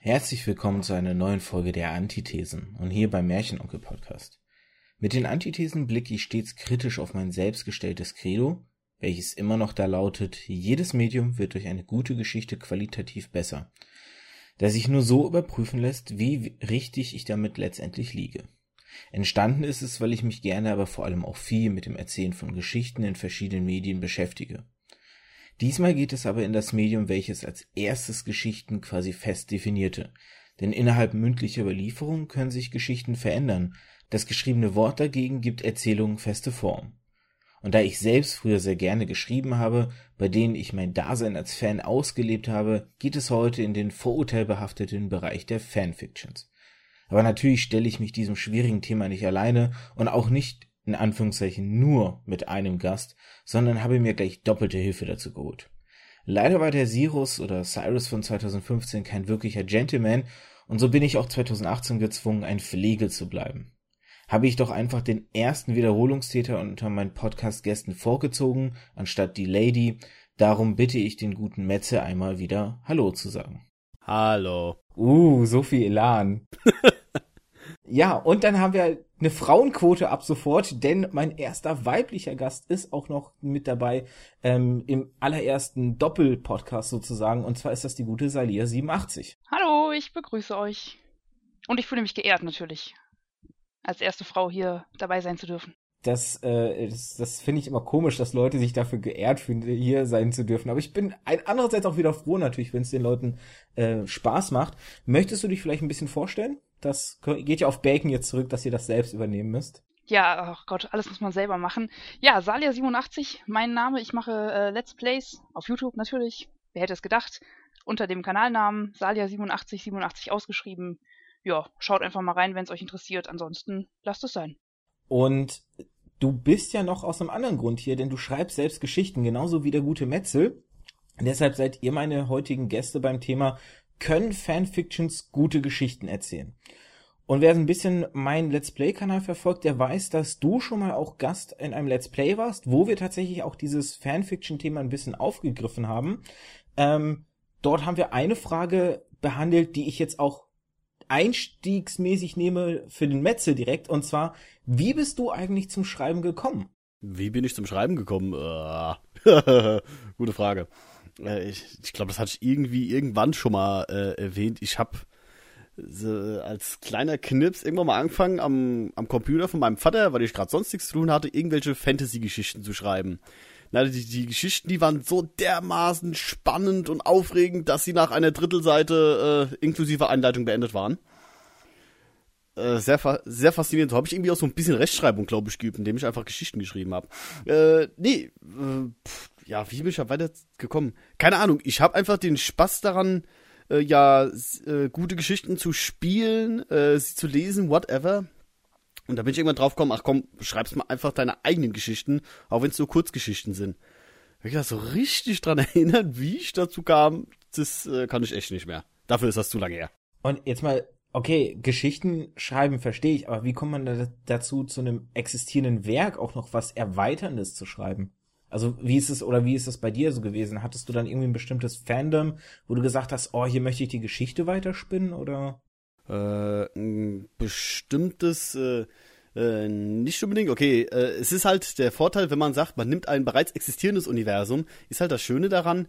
Herzlich willkommen zu einer neuen Folge der Antithesen und hier beim Märchenonkel Podcast. Mit den Antithesen blicke ich stets kritisch auf mein selbstgestelltes Credo, welches immer noch da lautet, jedes Medium wird durch eine gute Geschichte qualitativ besser, da sich nur so überprüfen lässt, wie richtig ich damit letztendlich liege. Entstanden ist es, weil ich mich gerne, aber vor allem auch viel mit dem Erzählen von Geschichten in verschiedenen Medien beschäftige. Diesmal geht es aber in das Medium, welches als erstes Geschichten quasi fest definierte. Denn innerhalb mündlicher Überlieferung können sich Geschichten verändern. Das geschriebene Wort dagegen gibt Erzählungen feste Form. Und da ich selbst früher sehr gerne geschrieben habe, bei denen ich mein Dasein als Fan ausgelebt habe, geht es heute in den vorurteilbehafteten Bereich der Fanfictions. Aber natürlich stelle ich mich diesem schwierigen Thema nicht alleine und auch nicht in Anführungszeichen nur mit einem Gast, sondern habe mir gleich doppelte Hilfe dazu geholt. Leider war der Cyrus oder Cyrus von 2015 kein wirklicher Gentleman und so bin ich auch 2018 gezwungen, ein Pflege zu bleiben. Habe ich doch einfach den ersten Wiederholungstäter unter meinen Podcast-Gästen vorgezogen, anstatt die Lady. Darum bitte ich den guten Metze einmal wieder Hallo zu sagen. Hallo. Uh, so viel Elan. Ja, und dann haben wir eine Frauenquote ab sofort, denn mein erster weiblicher Gast ist auch noch mit dabei ähm, im allerersten Doppel-Podcast sozusagen. Und zwar ist das die gute Salia87. Hallo, ich begrüße euch. Und ich fühle mich geehrt natürlich, als erste Frau hier dabei sein zu dürfen. Das, äh, das, das finde ich immer komisch, dass Leute sich dafür geehrt fühlen, hier sein zu dürfen. Aber ich bin ein andererseits auch wieder froh natürlich, wenn es den Leuten äh, Spaß macht. Möchtest du dich vielleicht ein bisschen vorstellen? Das geht ja auf Bacon jetzt zurück, dass ihr das selbst übernehmen müsst. Ja, ach Gott, alles muss man selber machen. Ja, Salia87, mein Name. Ich mache äh, Let's Plays auf YouTube natürlich. Wer hätte es gedacht? Unter dem Kanalnamen Salia87, 87 ausgeschrieben. Ja, schaut einfach mal rein, wenn es euch interessiert. Ansonsten lasst es sein. Und du bist ja noch aus einem anderen Grund hier, denn du schreibst selbst Geschichten, genauso wie der gute Metzel. deshalb seid ihr meine heutigen Gäste beim Thema können Fanfictions gute Geschichten erzählen. Und wer ein bisschen meinen Let's Play-Kanal verfolgt, der weiß, dass du schon mal auch Gast in einem Let's Play warst, wo wir tatsächlich auch dieses Fanfiction-Thema ein bisschen aufgegriffen haben. Ähm, dort haben wir eine Frage behandelt, die ich jetzt auch einstiegsmäßig nehme für den Metzel direkt. Und zwar, wie bist du eigentlich zum Schreiben gekommen? Wie bin ich zum Schreiben gekommen? Uh, gute Frage. Äh, ich, ich glaube, das hatte ich irgendwie irgendwann schon mal äh, erwähnt. Ich habe so als kleiner Knips irgendwann mal angefangen am, am Computer von meinem Vater, weil ich gerade sonst nichts zu tun hatte, irgendwelche Fantasy-Geschichten zu schreiben. Na, die, die Geschichten, die waren so dermaßen spannend und aufregend, dass sie nach einer Drittelseite äh, inklusive Einleitung beendet waren. Äh, sehr, sehr faszinierend. So habe ich irgendwie auch so ein bisschen Rechtschreibung, glaube ich, geübt, indem ich einfach Geschichten geschrieben habe. Äh, nee, äh, pff, ja, wie bin ich da weitergekommen? Keine Ahnung, ich habe einfach den Spaß daran, äh, ja, äh, gute Geschichten zu spielen, äh, sie zu lesen, whatever. Und da bin ich irgendwann drauf gekommen, ach komm, schreibst mal einfach deine eigenen Geschichten, auch wenn es nur Kurzgeschichten sind. Wenn ich das so richtig dran erinnern, wie ich dazu kam, das äh, kann ich echt nicht mehr. Dafür ist das zu lange her. Und jetzt mal, okay, Geschichten schreiben verstehe ich, aber wie kommt man da dazu, zu einem existierenden Werk auch noch was Erweiterndes zu schreiben? Also wie ist es oder wie ist es bei dir so gewesen? Hattest du dann irgendwie ein bestimmtes Fandom, wo du gesagt hast, oh, hier möchte ich die Geschichte weiterspinnen oder? Äh, ein bestimmtes, äh, äh, nicht unbedingt. Okay, äh, es ist halt der Vorteil, wenn man sagt, man nimmt ein bereits existierendes Universum, ist halt das Schöne daran,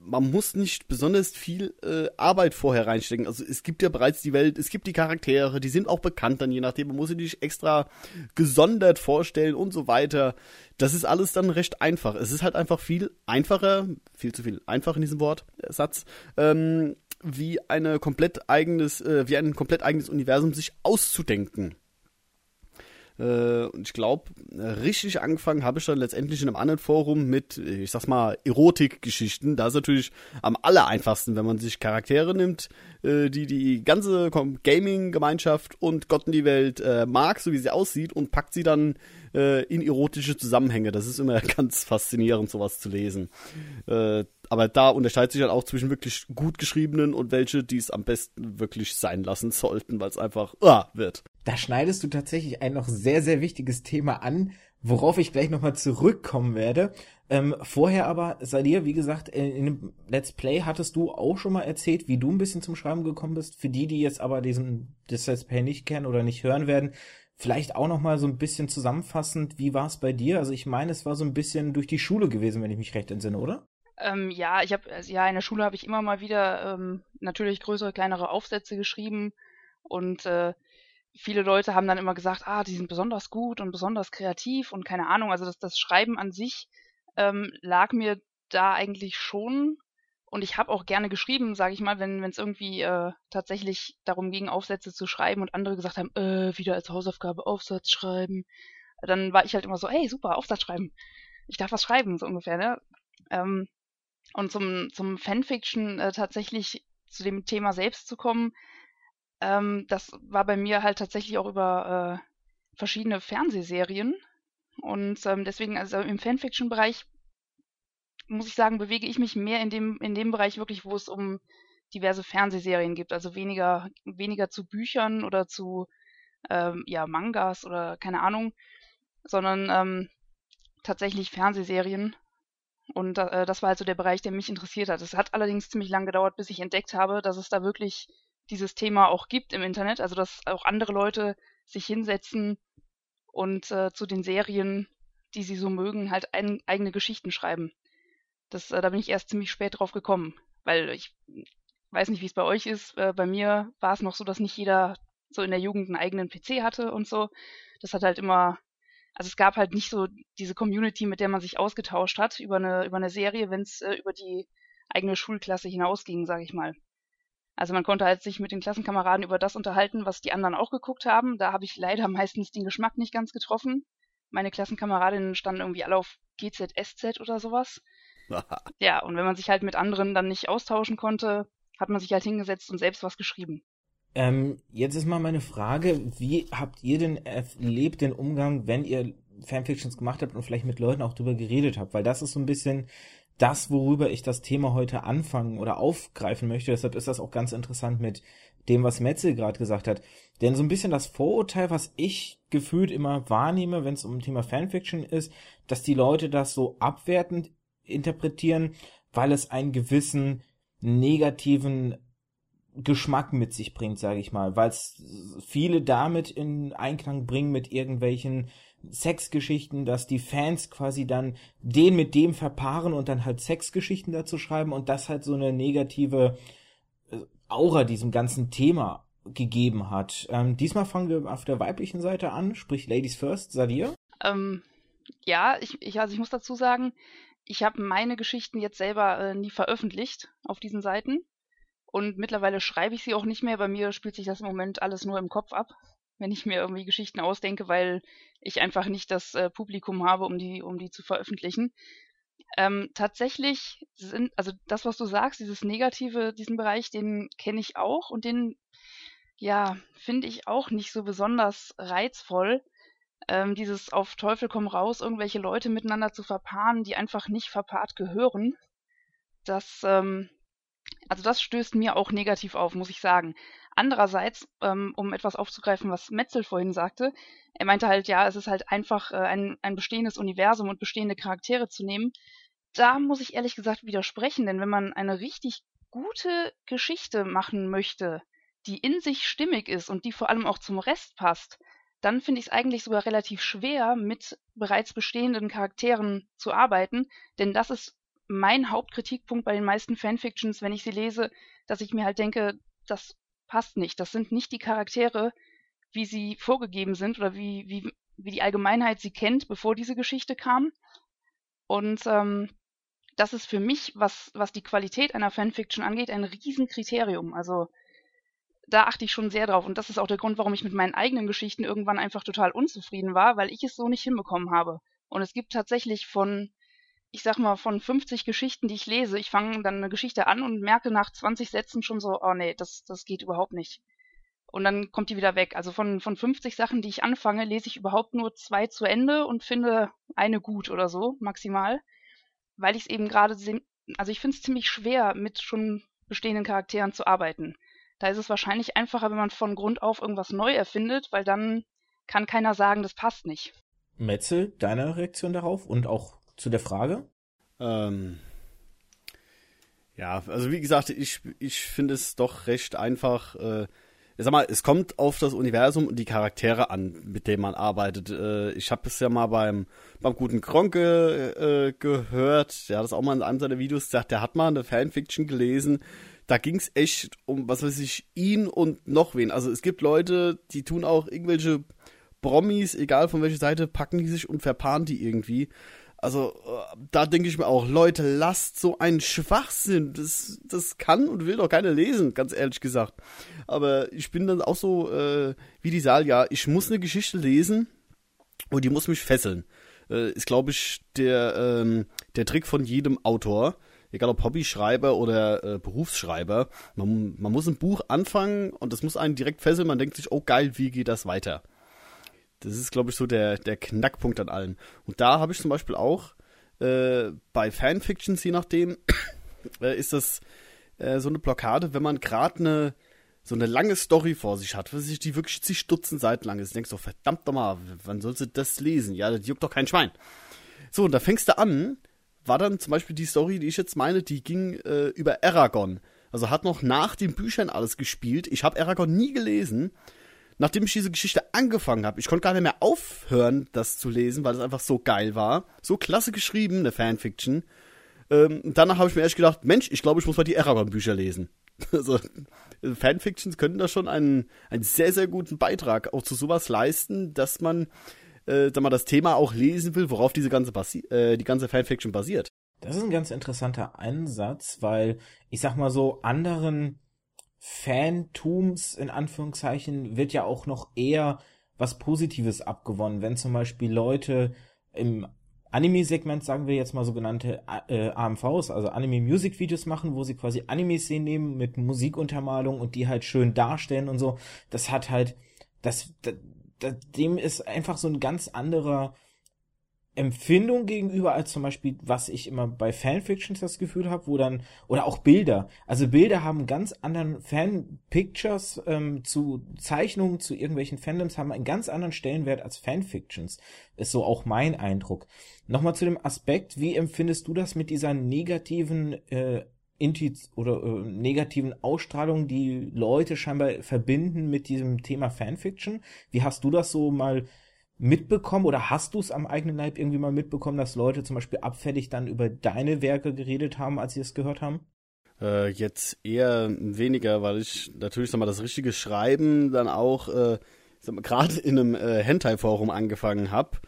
man muss nicht besonders viel äh, Arbeit vorher reinstecken. Also es gibt ja bereits die Welt, es gibt die Charaktere, die sind auch bekannt dann je nachdem. Man muss sie nicht extra gesondert vorstellen und so weiter. Das ist alles dann recht einfach. Es ist halt einfach viel einfacher, viel zu viel einfach in diesem Wort, äh, Satz, ähm, wie eine komplett eigenes, äh, wie ein komplett eigenes Universum sich auszudenken. Äh, und ich glaube, richtig angefangen habe ich dann letztendlich in einem anderen Forum mit, ich sag's mal, Erotikgeschichten. Da ist natürlich am aller einfachsten, wenn man sich Charaktere nimmt, äh, die die ganze Gaming-Gemeinschaft und Gott in die Welt äh, mag, so wie sie aussieht, und packt sie dann äh, in erotische Zusammenhänge. Das ist immer ganz faszinierend, sowas zu lesen. Äh, aber da unterscheidet sich halt auch zwischen wirklich gut geschriebenen und welche, die es am besten wirklich sein lassen sollten, weil es einfach uh, wird. Da schneidest du tatsächlich ein noch sehr, sehr wichtiges Thema an, worauf ich gleich nochmal zurückkommen werde. Ähm, vorher aber, Sadir, wie gesagt, in, in dem Let's Play hattest du auch schon mal erzählt, wie du ein bisschen zum Schreiben gekommen bist. Für die, die jetzt aber diesen das Let's Play nicht kennen oder nicht hören werden, vielleicht auch nochmal so ein bisschen zusammenfassend, wie war es bei dir? Also ich meine, es war so ein bisschen durch die Schule gewesen, wenn ich mich recht entsinne, oder? Ähm, ja, ich habe also, ja in der Schule habe ich immer mal wieder ähm, natürlich größere, kleinere Aufsätze geschrieben und äh, viele Leute haben dann immer gesagt, ah, die sind besonders gut und besonders kreativ und keine Ahnung. Also das, das Schreiben an sich ähm, lag mir da eigentlich schon. Und ich habe auch gerne geschrieben, sage ich mal, wenn es irgendwie äh, tatsächlich darum ging, Aufsätze zu schreiben und andere gesagt haben, äh, wieder als Hausaufgabe Aufsatz schreiben. Dann war ich halt immer so, hey, super, Aufsatz schreiben. Ich darf was schreiben, so ungefähr, ne? Ähm, und zum, zum Fanfiction äh, tatsächlich zu dem Thema selbst zu kommen, ähm, das war bei mir halt tatsächlich auch über äh, verschiedene Fernsehserien. Und ähm, deswegen, also im Fanfiction-Bereich, muss ich sagen, bewege ich mich mehr in dem, in dem Bereich wirklich, wo es um diverse Fernsehserien gibt. Also weniger, weniger zu Büchern oder zu ähm, ja, Mangas oder keine Ahnung, sondern ähm, tatsächlich Fernsehserien. Und äh, das war also der Bereich, der mich interessiert hat. Es hat allerdings ziemlich lang gedauert, bis ich entdeckt habe, dass es da wirklich dieses Thema auch gibt im Internet, also dass auch andere Leute sich hinsetzen und äh, zu den Serien, die sie so mögen, halt ein, eigene Geschichten schreiben. Das, äh, da bin ich erst ziemlich spät drauf gekommen, weil ich weiß nicht, wie es bei euch ist. Äh, bei mir war es noch so, dass nicht jeder so in der Jugend einen eigenen PC hatte und so. Das hat halt immer, also es gab halt nicht so diese Community, mit der man sich ausgetauscht hat über eine über eine Serie, wenn es äh, über die eigene Schulklasse hinausging, sage ich mal. Also man konnte halt sich mit den Klassenkameraden über das unterhalten, was die anderen auch geguckt haben. Da habe ich leider meistens den Geschmack nicht ganz getroffen. Meine Klassenkameradinnen standen irgendwie alle auf GZSZ oder sowas. ja, und wenn man sich halt mit anderen dann nicht austauschen konnte, hat man sich halt hingesetzt und selbst was geschrieben. Ähm, jetzt ist mal meine Frage, wie habt ihr denn erlebt den Umgang, wenn ihr Fanfictions gemacht habt und vielleicht mit Leuten auch drüber geredet habt? Weil das ist so ein bisschen das, worüber ich das Thema heute anfangen oder aufgreifen möchte. Deshalb ist das auch ganz interessant mit dem, was Metzel gerade gesagt hat. Denn so ein bisschen das Vorurteil, was ich gefühlt immer wahrnehme, wenn es um Thema Fanfiction ist, dass die Leute das so abwertend interpretieren, weil es einen gewissen negativen Geschmack mit sich bringt, sage ich mal, weil es viele damit in Einklang bringen mit irgendwelchen Sexgeschichten, dass die Fans quasi dann den mit dem verpaaren und dann halt Sexgeschichten dazu schreiben und das halt so eine negative äh, Aura diesem ganzen Thema gegeben hat. Ähm, diesmal fangen wir auf der weiblichen Seite an, sprich Ladies First, Sadir. Ähm, ja, ich, ich, also ich muss dazu sagen, ich habe meine Geschichten jetzt selber äh, nie veröffentlicht auf diesen Seiten. Und mittlerweile schreibe ich sie auch nicht mehr. Bei mir spielt sich das im Moment alles nur im Kopf ab wenn ich mir irgendwie Geschichten ausdenke, weil ich einfach nicht das äh, Publikum habe, um die, um die zu veröffentlichen. Ähm, tatsächlich sind, also das, was du sagst, dieses Negative, diesen Bereich, den kenne ich auch und den, ja, finde ich auch nicht so besonders reizvoll. Ähm, dieses auf Teufel komm raus, irgendwelche Leute miteinander zu verpaaren, die einfach nicht verpaart gehören. Das, ähm, also das stößt mir auch negativ auf, muss ich sagen. Andererseits, ähm, um etwas aufzugreifen, was Metzel vorhin sagte, er meinte halt, ja, es ist halt einfach äh, ein, ein bestehendes Universum und bestehende Charaktere zu nehmen. Da muss ich ehrlich gesagt widersprechen, denn wenn man eine richtig gute Geschichte machen möchte, die in sich stimmig ist und die vor allem auch zum Rest passt, dann finde ich es eigentlich sogar relativ schwer, mit bereits bestehenden Charakteren zu arbeiten, denn das ist mein Hauptkritikpunkt bei den meisten Fanfictions, wenn ich sie lese, dass ich mir halt denke, das passt nicht. Das sind nicht die Charaktere, wie sie vorgegeben sind oder wie, wie, wie die Allgemeinheit sie kennt, bevor diese Geschichte kam. Und ähm, das ist für mich, was, was die Qualität einer Fanfiction angeht, ein Riesenkriterium. Also da achte ich schon sehr drauf. Und das ist auch der Grund, warum ich mit meinen eigenen Geschichten irgendwann einfach total unzufrieden war, weil ich es so nicht hinbekommen habe. Und es gibt tatsächlich von ich sag mal, von 50 Geschichten, die ich lese, ich fange dann eine Geschichte an und merke nach 20 Sätzen schon so, oh nee, das, das geht überhaupt nicht. Und dann kommt die wieder weg. Also von, von 50 Sachen, die ich anfange, lese ich überhaupt nur zwei zu Ende und finde eine gut oder so, maximal. Weil ich es eben gerade, also ich finde es ziemlich schwer, mit schon bestehenden Charakteren zu arbeiten. Da ist es wahrscheinlich einfacher, wenn man von Grund auf irgendwas neu erfindet, weil dann kann keiner sagen, das passt nicht. Metzel, deine Reaktion darauf und auch zu der Frage? Ähm, ja, also wie gesagt, ich, ich finde es doch recht einfach. Äh, ich sag mal, es kommt auf das Universum und die Charaktere an, mit denen man arbeitet. Äh, ich habe es ja mal beim, beim guten Kronke äh, gehört, der hat das auch mal in einem seiner Videos gesagt, der hat mal eine Fanfiction gelesen. Da ging es echt um, was weiß ich, ihn und noch wen. Also es gibt Leute, die tun auch irgendwelche Promis, egal von welcher Seite, packen die sich und verpaaren die irgendwie. Also, äh, da denke ich mir auch, Leute, lasst so einen Schwachsinn. Das, das kann und will doch keiner lesen, ganz ehrlich gesagt. Aber ich bin dann auch so äh, wie die Salja. Ich muss eine Geschichte lesen und die muss mich fesseln. Äh, ist, glaube ich, der, ähm, der Trick von jedem Autor. Egal ob Hobbyschreiber oder äh, Berufsschreiber. Man, man muss ein Buch anfangen und das muss einen direkt fesseln. Man denkt sich, oh geil, wie geht das weiter? Das ist, glaube ich, so der, der Knackpunkt an allem. Und da habe ich zum Beispiel auch äh, bei Fanfictions, je nachdem, äh, ist das äh, so eine Blockade, wenn man gerade eine so eine lange Story vor sich hat, sich die wirklich zig Dutzend Seiten lang ist. Denkst du, verdammt nochmal, wann sollst du das lesen? Ja, das juckt doch kein Schwein. So, und da fängst du an, war dann zum Beispiel die Story, die ich jetzt meine, die ging äh, über Aragon. Also hat noch nach den Büchern alles gespielt. Ich habe Aragon nie gelesen nachdem ich diese Geschichte angefangen habe, ich konnte gar nicht mehr aufhören, das zu lesen, weil es einfach so geil war. So klasse geschrieben, eine Fanfiction. Ähm, danach habe ich mir erst gedacht, Mensch, ich glaube, ich muss mal die Aragon-Bücher lesen. Also, Fanfictions können da schon einen, einen sehr, sehr guten Beitrag auch zu sowas leisten, dass man, äh, dass man das Thema auch lesen will, worauf diese ganze, basi äh, die ganze Fanfiction basiert. Das ist ein ganz interessanter Ansatz, weil ich sag mal so, anderen Fantums in Anführungszeichen wird ja auch noch eher was Positives abgewonnen, wenn zum Beispiel Leute im Anime-Segment, sagen wir jetzt mal sogenannte äh, AMVs, also Anime-Music-Videos machen, wo sie quasi Anime-Szenen nehmen mit Musikuntermalung und die halt schön darstellen und so. Das hat halt, das, das dem ist einfach so ein ganz anderer Empfindung gegenüber als zum Beispiel, was ich immer bei Fanfictions das Gefühl habe, wo dann, oder auch Bilder. Also Bilder haben ganz anderen Fanpictures ähm, zu Zeichnungen, zu irgendwelchen Fandoms, haben einen ganz anderen Stellenwert als Fanfictions. Ist so auch mein Eindruck. Nochmal zu dem Aspekt, wie empfindest du das mit dieser negativen äh, Intuit oder äh, negativen Ausstrahlung, die Leute scheinbar verbinden mit diesem Thema Fanfiction? Wie hast du das so mal mitbekommen oder hast du es am eigenen Leib irgendwie mal mitbekommen, dass Leute zum Beispiel abfällig dann über deine Werke geredet haben, als sie es gehört haben? Äh, jetzt eher weniger, weil ich natürlich sag mal das richtige Schreiben dann auch äh, gerade in einem äh, Hentai-Forum angefangen habe.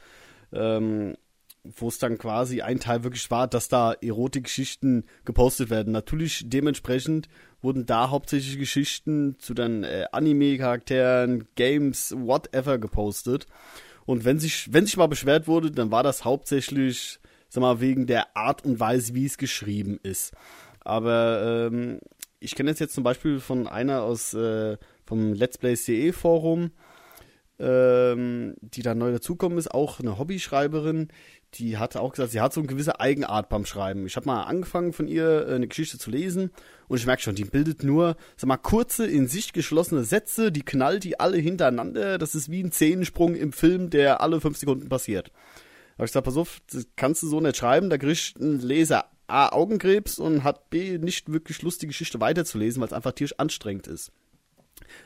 Ähm, wo es dann quasi ein Teil wirklich war, dass da Erotikgeschichten gepostet werden. Natürlich dementsprechend wurden da hauptsächlich Geschichten zu dann äh, Anime-Charakteren, Games, whatever gepostet. Und wenn sich, wenn sich mal beschwert wurde, dann war das hauptsächlich, sag mal, wegen der Art und Weise, wie es geschrieben ist. Aber ähm, ich kenne jetzt zum Beispiel von einer aus äh, vom Let's Plays.de Forum, ähm, die da neu dazukommen ist, auch eine Hobbyschreiberin, die hatte auch gesagt, sie hat so eine gewisse Eigenart beim Schreiben. Ich habe mal angefangen von ihr äh, eine Geschichte zu lesen und ich merke schon, die bildet nur, sag mal, kurze, in sich geschlossene Sätze, die knallt die alle hintereinander. Das ist wie ein Zehensprung im Film, der alle fünf Sekunden passiert. Da ich gesagt, pass auf, das kannst du so nicht schreiben, da kriegt ein Leser A Augenkrebs und hat B nicht wirklich Lust, die Geschichte weiterzulesen, weil es einfach tierisch anstrengend ist.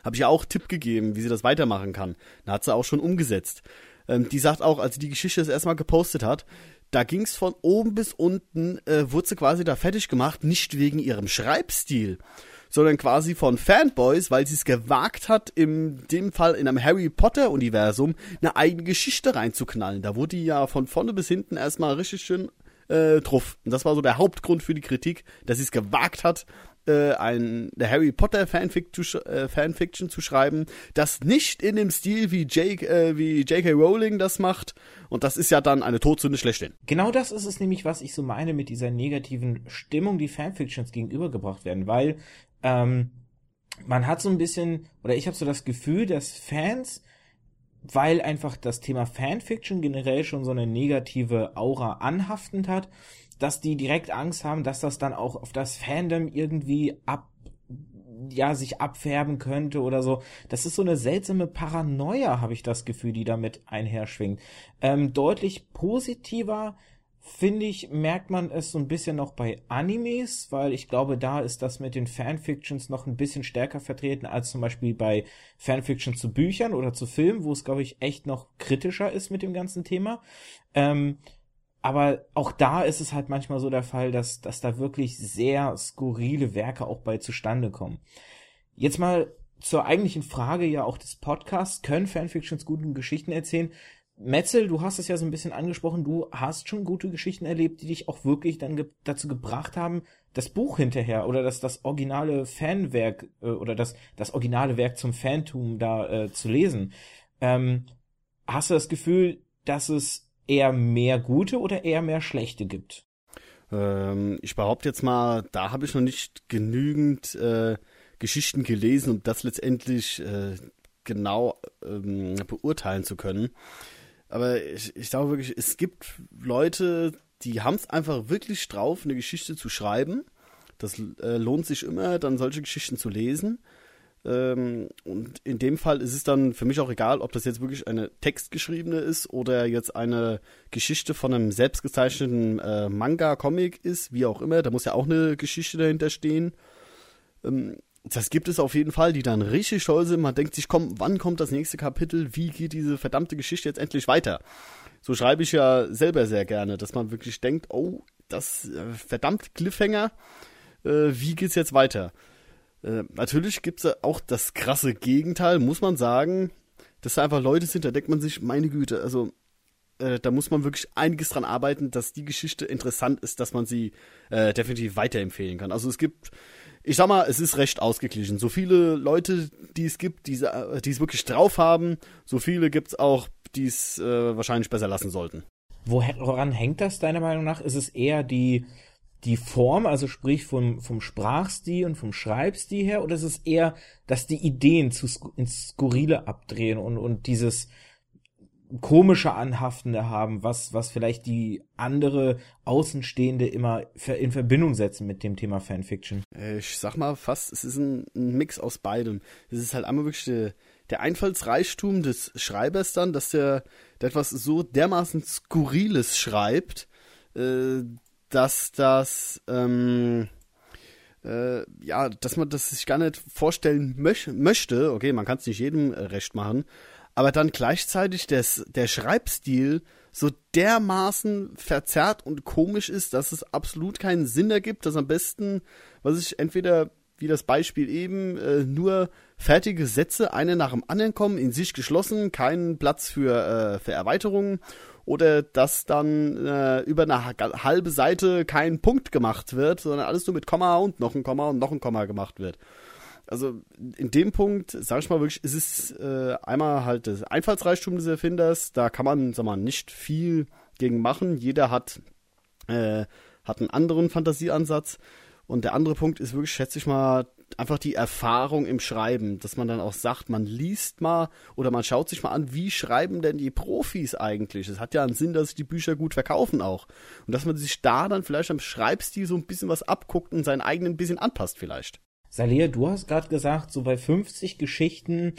Habe ich ja auch Tipp gegeben, wie sie das weitermachen kann. Da hat sie auch schon umgesetzt. Ähm, die sagt auch, als sie die Geschichte das erstmal gepostet hat, da ging's von oben bis unten, äh, wurde sie quasi da fertig gemacht, nicht wegen ihrem Schreibstil, sondern quasi von Fanboys, weil sie es gewagt hat, in dem Fall in einem Harry Potter Universum eine eigene Geschichte reinzuknallen. Da wurde die ja von vorne bis hinten erstmal richtig schön äh, drauf. Und das war so der Hauptgrund für die Kritik, dass sie es gewagt hat, äh, ein der Harry Potter Fanfic zu, äh, Fanfiction zu schreiben, das nicht in dem Stil wie Jake äh, wie J.K. Rowling das macht und das ist ja dann eine Todsünde schlechthin. Genau das ist es nämlich, was ich so meine mit dieser negativen Stimmung, die Fanfictions gegenübergebracht werden, weil ähm, man hat so ein bisschen oder ich habe so das Gefühl, dass Fans weil einfach das Thema Fanfiction generell schon so eine negative Aura anhaftend hat, dass die direkt Angst haben, dass das dann auch auf das Fandom irgendwie ab ja sich abfärben könnte oder so. Das ist so eine seltsame Paranoia, habe ich das Gefühl, die damit einherschwingt. Ähm, deutlich positiver finde ich, merkt man es so ein bisschen noch bei Animes, weil ich glaube, da ist das mit den Fanfictions noch ein bisschen stärker vertreten als zum Beispiel bei Fanfictions zu Büchern oder zu Filmen, wo es, glaube ich, echt noch kritischer ist mit dem ganzen Thema. Ähm, aber auch da ist es halt manchmal so der Fall, dass, dass da wirklich sehr skurrile Werke auch bei zustande kommen. Jetzt mal zur eigentlichen Frage ja auch des Podcasts, können Fanfictions gute Geschichten erzählen? Metzel, du hast es ja so ein bisschen angesprochen, du hast schon gute Geschichten erlebt, die dich auch wirklich dann ge dazu gebracht haben, das Buch hinterher oder das, das originale Fanwerk äh, oder das, das originale Werk zum Fantum da äh, zu lesen. Ähm, hast du das Gefühl, dass es eher mehr gute oder eher mehr schlechte gibt? Ähm, ich behaupte jetzt mal, da habe ich noch nicht genügend äh, Geschichten gelesen, um das letztendlich äh, genau ähm, beurteilen zu können. Aber ich, ich glaube wirklich, es gibt Leute, die haben es einfach wirklich drauf, eine Geschichte zu schreiben. Das äh, lohnt sich immer, dann solche Geschichten zu lesen. Ähm, und in dem Fall ist es dann für mich auch egal, ob das jetzt wirklich eine textgeschriebene ist oder jetzt eine Geschichte von einem selbstgezeichneten äh, Manga-Comic ist, wie auch immer. Da muss ja auch eine Geschichte dahinter stehen. Ähm, das gibt es auf jeden Fall, die dann richtig toll sind. Man denkt sich, komm, wann kommt das nächste Kapitel? Wie geht diese verdammte Geschichte jetzt endlich weiter? So schreibe ich ja selber sehr gerne, dass man wirklich denkt, oh, das äh, verdammt Cliffhanger, äh, wie geht's jetzt weiter? Äh, natürlich gibt's auch das krasse Gegenteil, muss man sagen, dass da einfach Leute sind, da denkt man sich, meine Güte, also äh, da muss man wirklich einiges dran arbeiten, dass die Geschichte interessant ist, dass man sie äh, definitiv weiterempfehlen kann. Also es gibt ich sag mal, es ist recht ausgeglichen. So viele Leute, die es gibt, die es wirklich drauf haben, so viele gibt es auch, die es äh, wahrscheinlich besser lassen sollten. Woran hängt das deiner Meinung nach? Ist es eher die, die Form, also sprich vom, vom Sprachstil und vom Schreibstil her, oder ist es eher, dass die Ideen zu ins Skurrile abdrehen und, und dieses, komische Anhaftende haben, was, was vielleicht die andere Außenstehende immer in Verbindung setzen mit dem Thema Fanfiction. Äh, ich sag mal fast, es ist ein, ein Mix aus beidem. Es ist halt einmal wirklich der, der Einfallsreichtum des Schreibers dann, dass der, der etwas so dermaßen Skurriles schreibt, äh, dass das, ähm, äh, ja, dass man das sich gar nicht vorstellen möch möchte. Okay, man kann es nicht jedem recht machen, aber dann gleichzeitig des, der Schreibstil so dermaßen verzerrt und komisch ist, dass es absolut keinen Sinn ergibt, dass am besten, was ich entweder wie das Beispiel eben, äh, nur fertige Sätze, eine nach dem anderen kommen, in sich geschlossen, keinen Platz für, äh, für Erweiterungen oder dass dann äh, über eine halbe Seite kein Punkt gemacht wird, sondern alles nur mit Komma und noch ein Komma und noch ein Komma gemacht wird also in dem Punkt, sag ich mal wirklich, ist es äh, einmal halt das Einfallsreichtum des Erfinders, da kann man, sag mal, nicht viel gegen machen. Jeder hat, äh, hat einen anderen Fantasieansatz. Und der andere Punkt ist wirklich, schätze ich mal, einfach die Erfahrung im Schreiben, dass man dann auch sagt, man liest mal oder man schaut sich mal an, wie schreiben denn die Profis eigentlich? Es hat ja einen Sinn, dass sich die Bücher gut verkaufen auch. Und dass man sich da dann vielleicht am Schreibstil so ein bisschen was abguckt und seinen eigenen ein bisschen anpasst vielleicht. Salia, du hast gerade gesagt, so bei 50 Geschichten,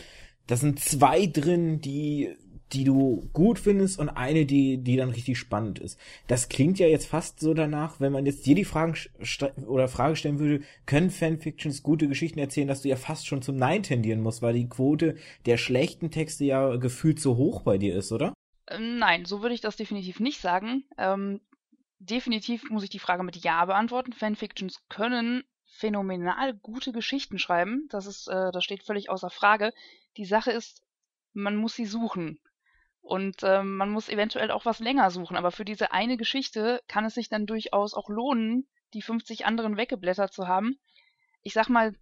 da sind zwei drin, die die du gut findest und eine, die, die dann richtig spannend ist. Das klingt ja jetzt fast so danach, wenn man jetzt dir die Fragen oder Frage stellen würde, können Fanfictions gute Geschichten erzählen, dass du ja fast schon zum Nein tendieren musst, weil die Quote der schlechten Texte ja gefühlt so hoch bei dir ist, oder? Ähm, nein, so würde ich das definitiv nicht sagen. Ähm, definitiv muss ich die Frage mit Ja beantworten. Fanfictions können phänomenal gute Geschichten schreiben. Das ist, äh, das steht völlig außer Frage. Die Sache ist, man muss sie suchen. Und ähm, man muss eventuell auch was länger suchen. Aber für diese eine Geschichte kann es sich dann durchaus auch lohnen, die 50 anderen weggeblättert zu haben. Ich sag mal,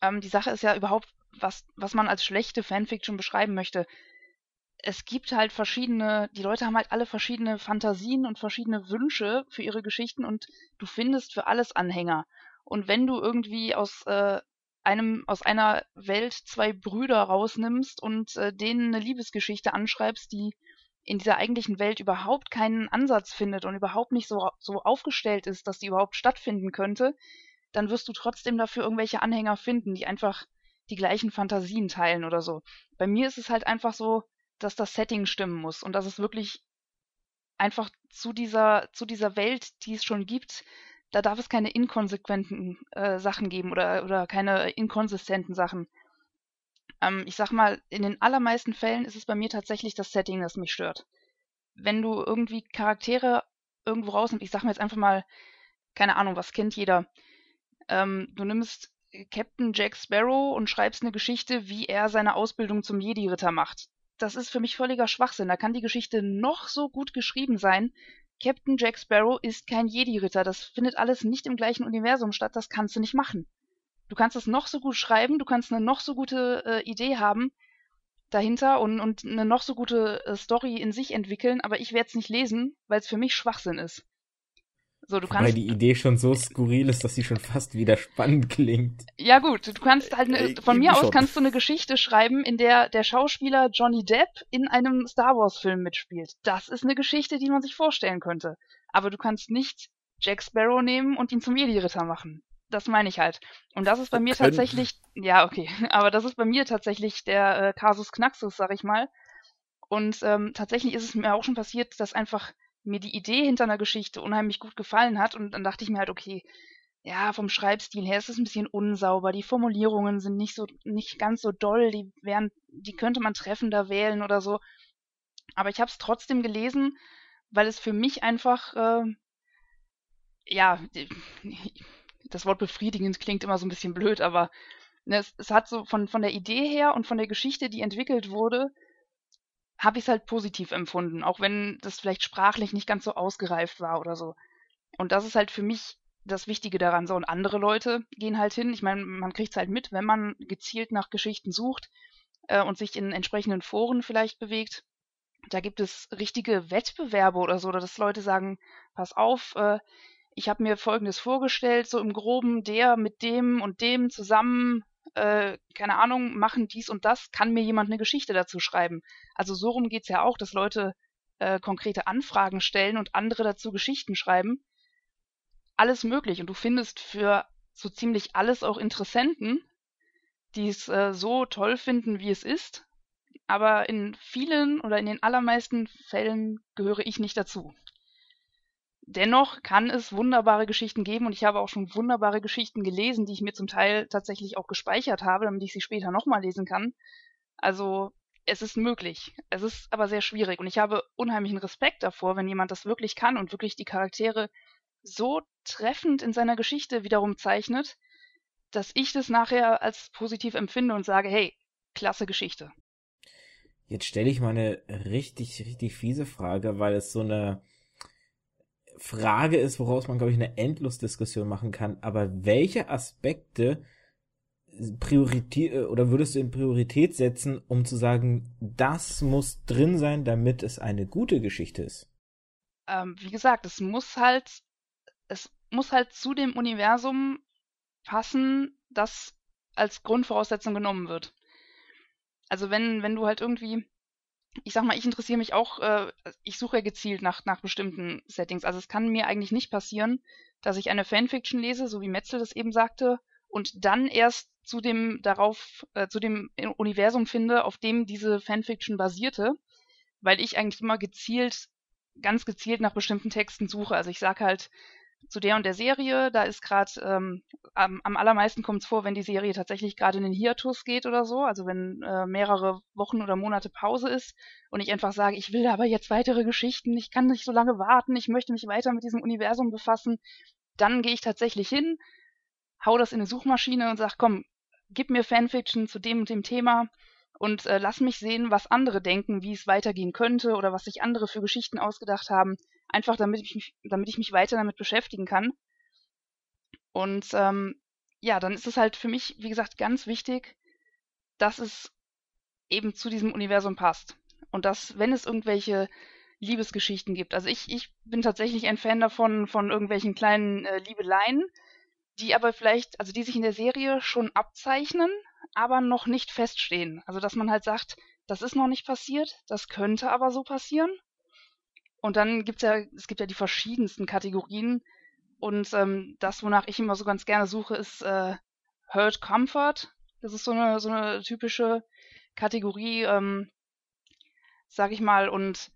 ähm, die Sache ist ja überhaupt, was, was man als schlechte Fanfiction beschreiben möchte. Es gibt halt verschiedene, die Leute haben halt alle verschiedene Fantasien und verschiedene Wünsche für ihre Geschichten und du findest für alles Anhänger. Und wenn du irgendwie aus äh, einem aus einer Welt zwei Brüder rausnimmst und äh, denen eine Liebesgeschichte anschreibst, die in dieser eigentlichen Welt überhaupt keinen Ansatz findet und überhaupt nicht so, so aufgestellt ist, dass die überhaupt stattfinden könnte, dann wirst du trotzdem dafür irgendwelche Anhänger finden, die einfach die gleichen Fantasien teilen oder so. Bei mir ist es halt einfach so, dass das Setting stimmen muss und dass es wirklich einfach zu dieser, zu dieser Welt, die es schon gibt, da darf es keine inkonsequenten äh, Sachen geben oder, oder keine inkonsistenten Sachen. Ähm, ich sag mal, in den allermeisten Fällen ist es bei mir tatsächlich das Setting, das mich stört. Wenn du irgendwie Charaktere irgendwo rausnimmst, ich sag mir jetzt einfach mal, keine Ahnung, was kennt jeder. Ähm, du nimmst Captain Jack Sparrow und schreibst eine Geschichte, wie er seine Ausbildung zum Jedi-Ritter macht. Das ist für mich völliger Schwachsinn. Da kann die Geschichte noch so gut geschrieben sein. Captain Jack Sparrow ist kein Jedi-Ritter. Das findet alles nicht im gleichen Universum statt. Das kannst du nicht machen. Du kannst es noch so gut schreiben, du kannst eine noch so gute äh, Idee haben dahinter und, und eine noch so gute äh, Story in sich entwickeln, aber ich werde es nicht lesen, weil es für mich Schwachsinn ist. So, du kannst, Weil die Idee schon so skurril ist, dass sie schon fast wieder spannend klingt. Ja gut, du kannst halt, eine, von mir aus kannst du eine Geschichte schreiben, in der der Schauspieler Johnny Depp in einem Star Wars Film mitspielt. Das ist eine Geschichte, die man sich vorstellen könnte. Aber du kannst nicht Jack Sparrow nehmen und ihn zum Jedi-Ritter machen. Das meine ich halt. Und das ist bei mir Können. tatsächlich, ja okay, aber das ist bei mir tatsächlich der äh, Kasus Knaxus, sag ich mal. Und ähm, tatsächlich ist es mir auch schon passiert, dass einfach mir die Idee hinter einer Geschichte unheimlich gut gefallen hat und dann dachte ich mir halt, okay, ja, vom Schreibstil her ist es ein bisschen unsauber, die Formulierungen sind nicht so, nicht ganz so doll, die wären, die könnte man treffender wählen oder so. Aber ich habe es trotzdem gelesen, weil es für mich einfach, äh, ja, das Wort befriedigend klingt immer so ein bisschen blöd, aber ne, es, es hat so von, von der Idee her und von der Geschichte, die entwickelt wurde, habe ich es halt positiv empfunden, auch wenn das vielleicht sprachlich nicht ganz so ausgereift war oder so. Und das ist halt für mich das Wichtige daran. So, und andere Leute gehen halt hin. Ich meine, man kriegt es halt mit, wenn man gezielt nach Geschichten sucht äh, und sich in entsprechenden Foren vielleicht bewegt. Da gibt es richtige Wettbewerbe oder so, oder dass Leute sagen, pass auf, äh, ich habe mir Folgendes vorgestellt, so im groben, der mit dem und dem zusammen äh, keine Ahnung, machen dies und das, kann mir jemand eine Geschichte dazu schreiben. Also so rum geht's ja auch, dass Leute äh, konkrete Anfragen stellen und andere dazu Geschichten schreiben. Alles möglich. Und du findest für so ziemlich alles auch Interessenten, die es äh, so toll finden, wie es ist. Aber in vielen oder in den allermeisten Fällen gehöre ich nicht dazu. Dennoch kann es wunderbare Geschichten geben und ich habe auch schon wunderbare Geschichten gelesen, die ich mir zum Teil tatsächlich auch gespeichert habe, damit ich sie später nochmal lesen kann. Also es ist möglich. Es ist aber sehr schwierig und ich habe unheimlichen Respekt davor, wenn jemand das wirklich kann und wirklich die Charaktere so treffend in seiner Geschichte wiederum zeichnet, dass ich das nachher als positiv empfinde und sage, hey, klasse Geschichte. Jetzt stelle ich mal eine richtig, richtig fiese Frage, weil es so eine Frage ist, woraus man, glaube ich, eine Endlosdiskussion machen kann. Aber welche Aspekte Priorität äh, oder würdest du in Priorität setzen, um zu sagen, das muss drin sein, damit es eine gute Geschichte ist? Ähm, wie gesagt, es muss halt, es muss halt zu dem Universum passen, das als Grundvoraussetzung genommen wird. Also wenn, wenn du halt irgendwie ich sag mal, ich interessiere mich auch, äh, ich suche ja gezielt nach, nach bestimmten Settings. Also es kann mir eigentlich nicht passieren, dass ich eine Fanfiction lese, so wie Metzel das eben sagte, und dann erst zu dem darauf, äh, zu dem Universum finde, auf dem diese Fanfiction basierte, weil ich eigentlich immer gezielt, ganz gezielt nach bestimmten Texten suche. Also ich sage halt, zu der und der Serie. Da ist gerade ähm, am, am allermeisten kommt es vor, wenn die Serie tatsächlich gerade in den Hiatus geht oder so, also wenn äh, mehrere Wochen oder Monate Pause ist und ich einfach sage, ich will aber jetzt weitere Geschichten, ich kann nicht so lange warten, ich möchte mich weiter mit diesem Universum befassen, dann gehe ich tatsächlich hin, hau das in eine Suchmaschine und sag, komm, gib mir Fanfiction zu dem und dem Thema und äh, lass mich sehen, was andere denken, wie es weitergehen könnte oder was sich andere für Geschichten ausgedacht haben einfach damit ich mich, damit ich mich weiter damit beschäftigen kann. Und ähm, ja, dann ist es halt für mich, wie gesagt, ganz wichtig, dass es eben zu diesem Universum passt. Und dass, wenn es irgendwelche Liebesgeschichten gibt, also ich, ich bin tatsächlich ein Fan davon, von irgendwelchen kleinen äh, Liebeleien, die aber vielleicht, also die sich in der Serie schon abzeichnen, aber noch nicht feststehen. Also dass man halt sagt, das ist noch nicht passiert, das könnte aber so passieren. Und dann gibt's ja, es gibt ja die verschiedensten Kategorien. Und ähm, das, wonach ich immer so ganz gerne suche, ist äh, Hurt Comfort. Das ist so eine, so eine typische Kategorie, ähm, sag ich mal. Und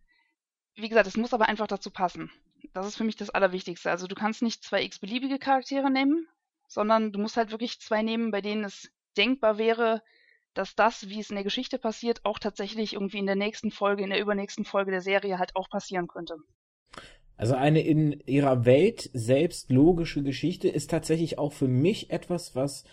wie gesagt, es muss aber einfach dazu passen. Das ist für mich das Allerwichtigste. Also du kannst nicht zwei x-beliebige Charaktere nehmen, sondern du musst halt wirklich zwei nehmen, bei denen es denkbar wäre, dass das, wie es in der Geschichte passiert, auch tatsächlich irgendwie in der nächsten Folge, in der übernächsten Folge der Serie halt auch passieren könnte. Also eine in ihrer Welt selbst logische Geschichte ist tatsächlich auch für mich etwas, was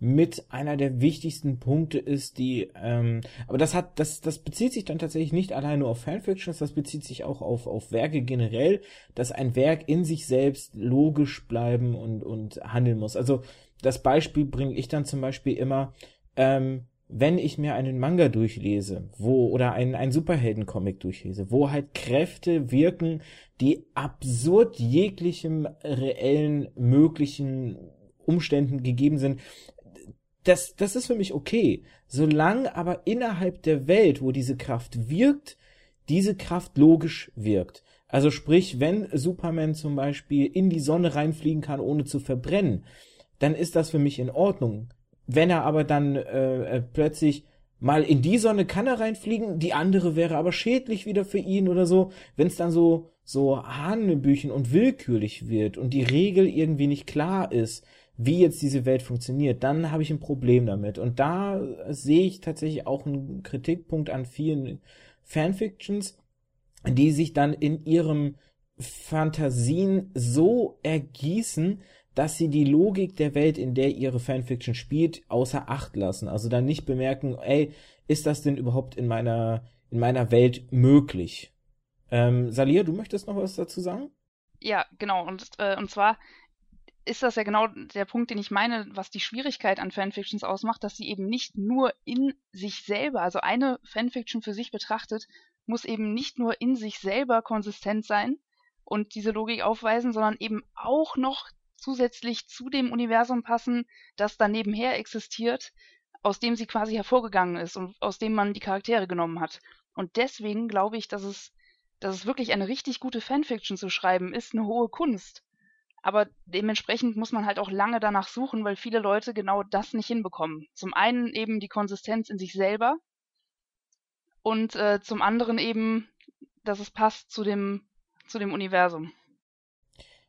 mit einer der wichtigsten Punkte ist, die, ähm, aber das hat, das, das bezieht sich dann tatsächlich nicht allein nur auf Fanfictions, das bezieht sich auch auf, auf Werke generell, dass ein Werk in sich selbst logisch bleiben und, und handeln muss. Also das Beispiel bringe ich dann zum Beispiel immer, ähm, wenn ich mir einen Manga durchlese, wo, oder einen, einen Superheldencomic durchlese, wo halt Kräfte wirken, die absurd jeglichem reellen möglichen Umständen gegeben sind, das, das ist für mich okay. Solange aber innerhalb der Welt, wo diese Kraft wirkt, diese Kraft logisch wirkt. Also sprich, wenn Superman zum Beispiel in die Sonne reinfliegen kann, ohne zu verbrennen, dann ist das für mich in Ordnung. Wenn er aber dann äh, äh, plötzlich mal in die Sonne kann er reinfliegen, die andere wäre aber schädlich wieder für ihn oder so, wenn es dann so so Hanebüchen und willkürlich wird und die Regel irgendwie nicht klar ist, wie jetzt diese Welt funktioniert, dann habe ich ein Problem damit. Und da sehe ich tatsächlich auch einen Kritikpunkt an vielen Fanfictions, die sich dann in ihrem Fantasien so ergießen, dass sie die Logik der Welt, in der ihre Fanfiction spielt, außer Acht lassen. Also dann nicht bemerken, ey, ist das denn überhaupt in meiner, in meiner Welt möglich? Ähm, Salia, du möchtest noch was dazu sagen? Ja, genau. Und, äh, und zwar ist das ja genau der Punkt, den ich meine, was die Schwierigkeit an Fanfictions ausmacht, dass sie eben nicht nur in sich selber, also eine Fanfiction für sich betrachtet, muss eben nicht nur in sich selber konsistent sein und diese Logik aufweisen, sondern eben auch noch zusätzlich zu dem Universum passen, das da nebenher existiert, aus dem sie quasi hervorgegangen ist und aus dem man die Charaktere genommen hat. Und deswegen glaube ich, dass es, dass es wirklich eine richtig gute Fanfiction zu schreiben ist, eine hohe Kunst. Aber dementsprechend muss man halt auch lange danach suchen, weil viele Leute genau das nicht hinbekommen. Zum einen eben die Konsistenz in sich selber und äh, zum anderen eben, dass es passt zu dem, zu dem Universum.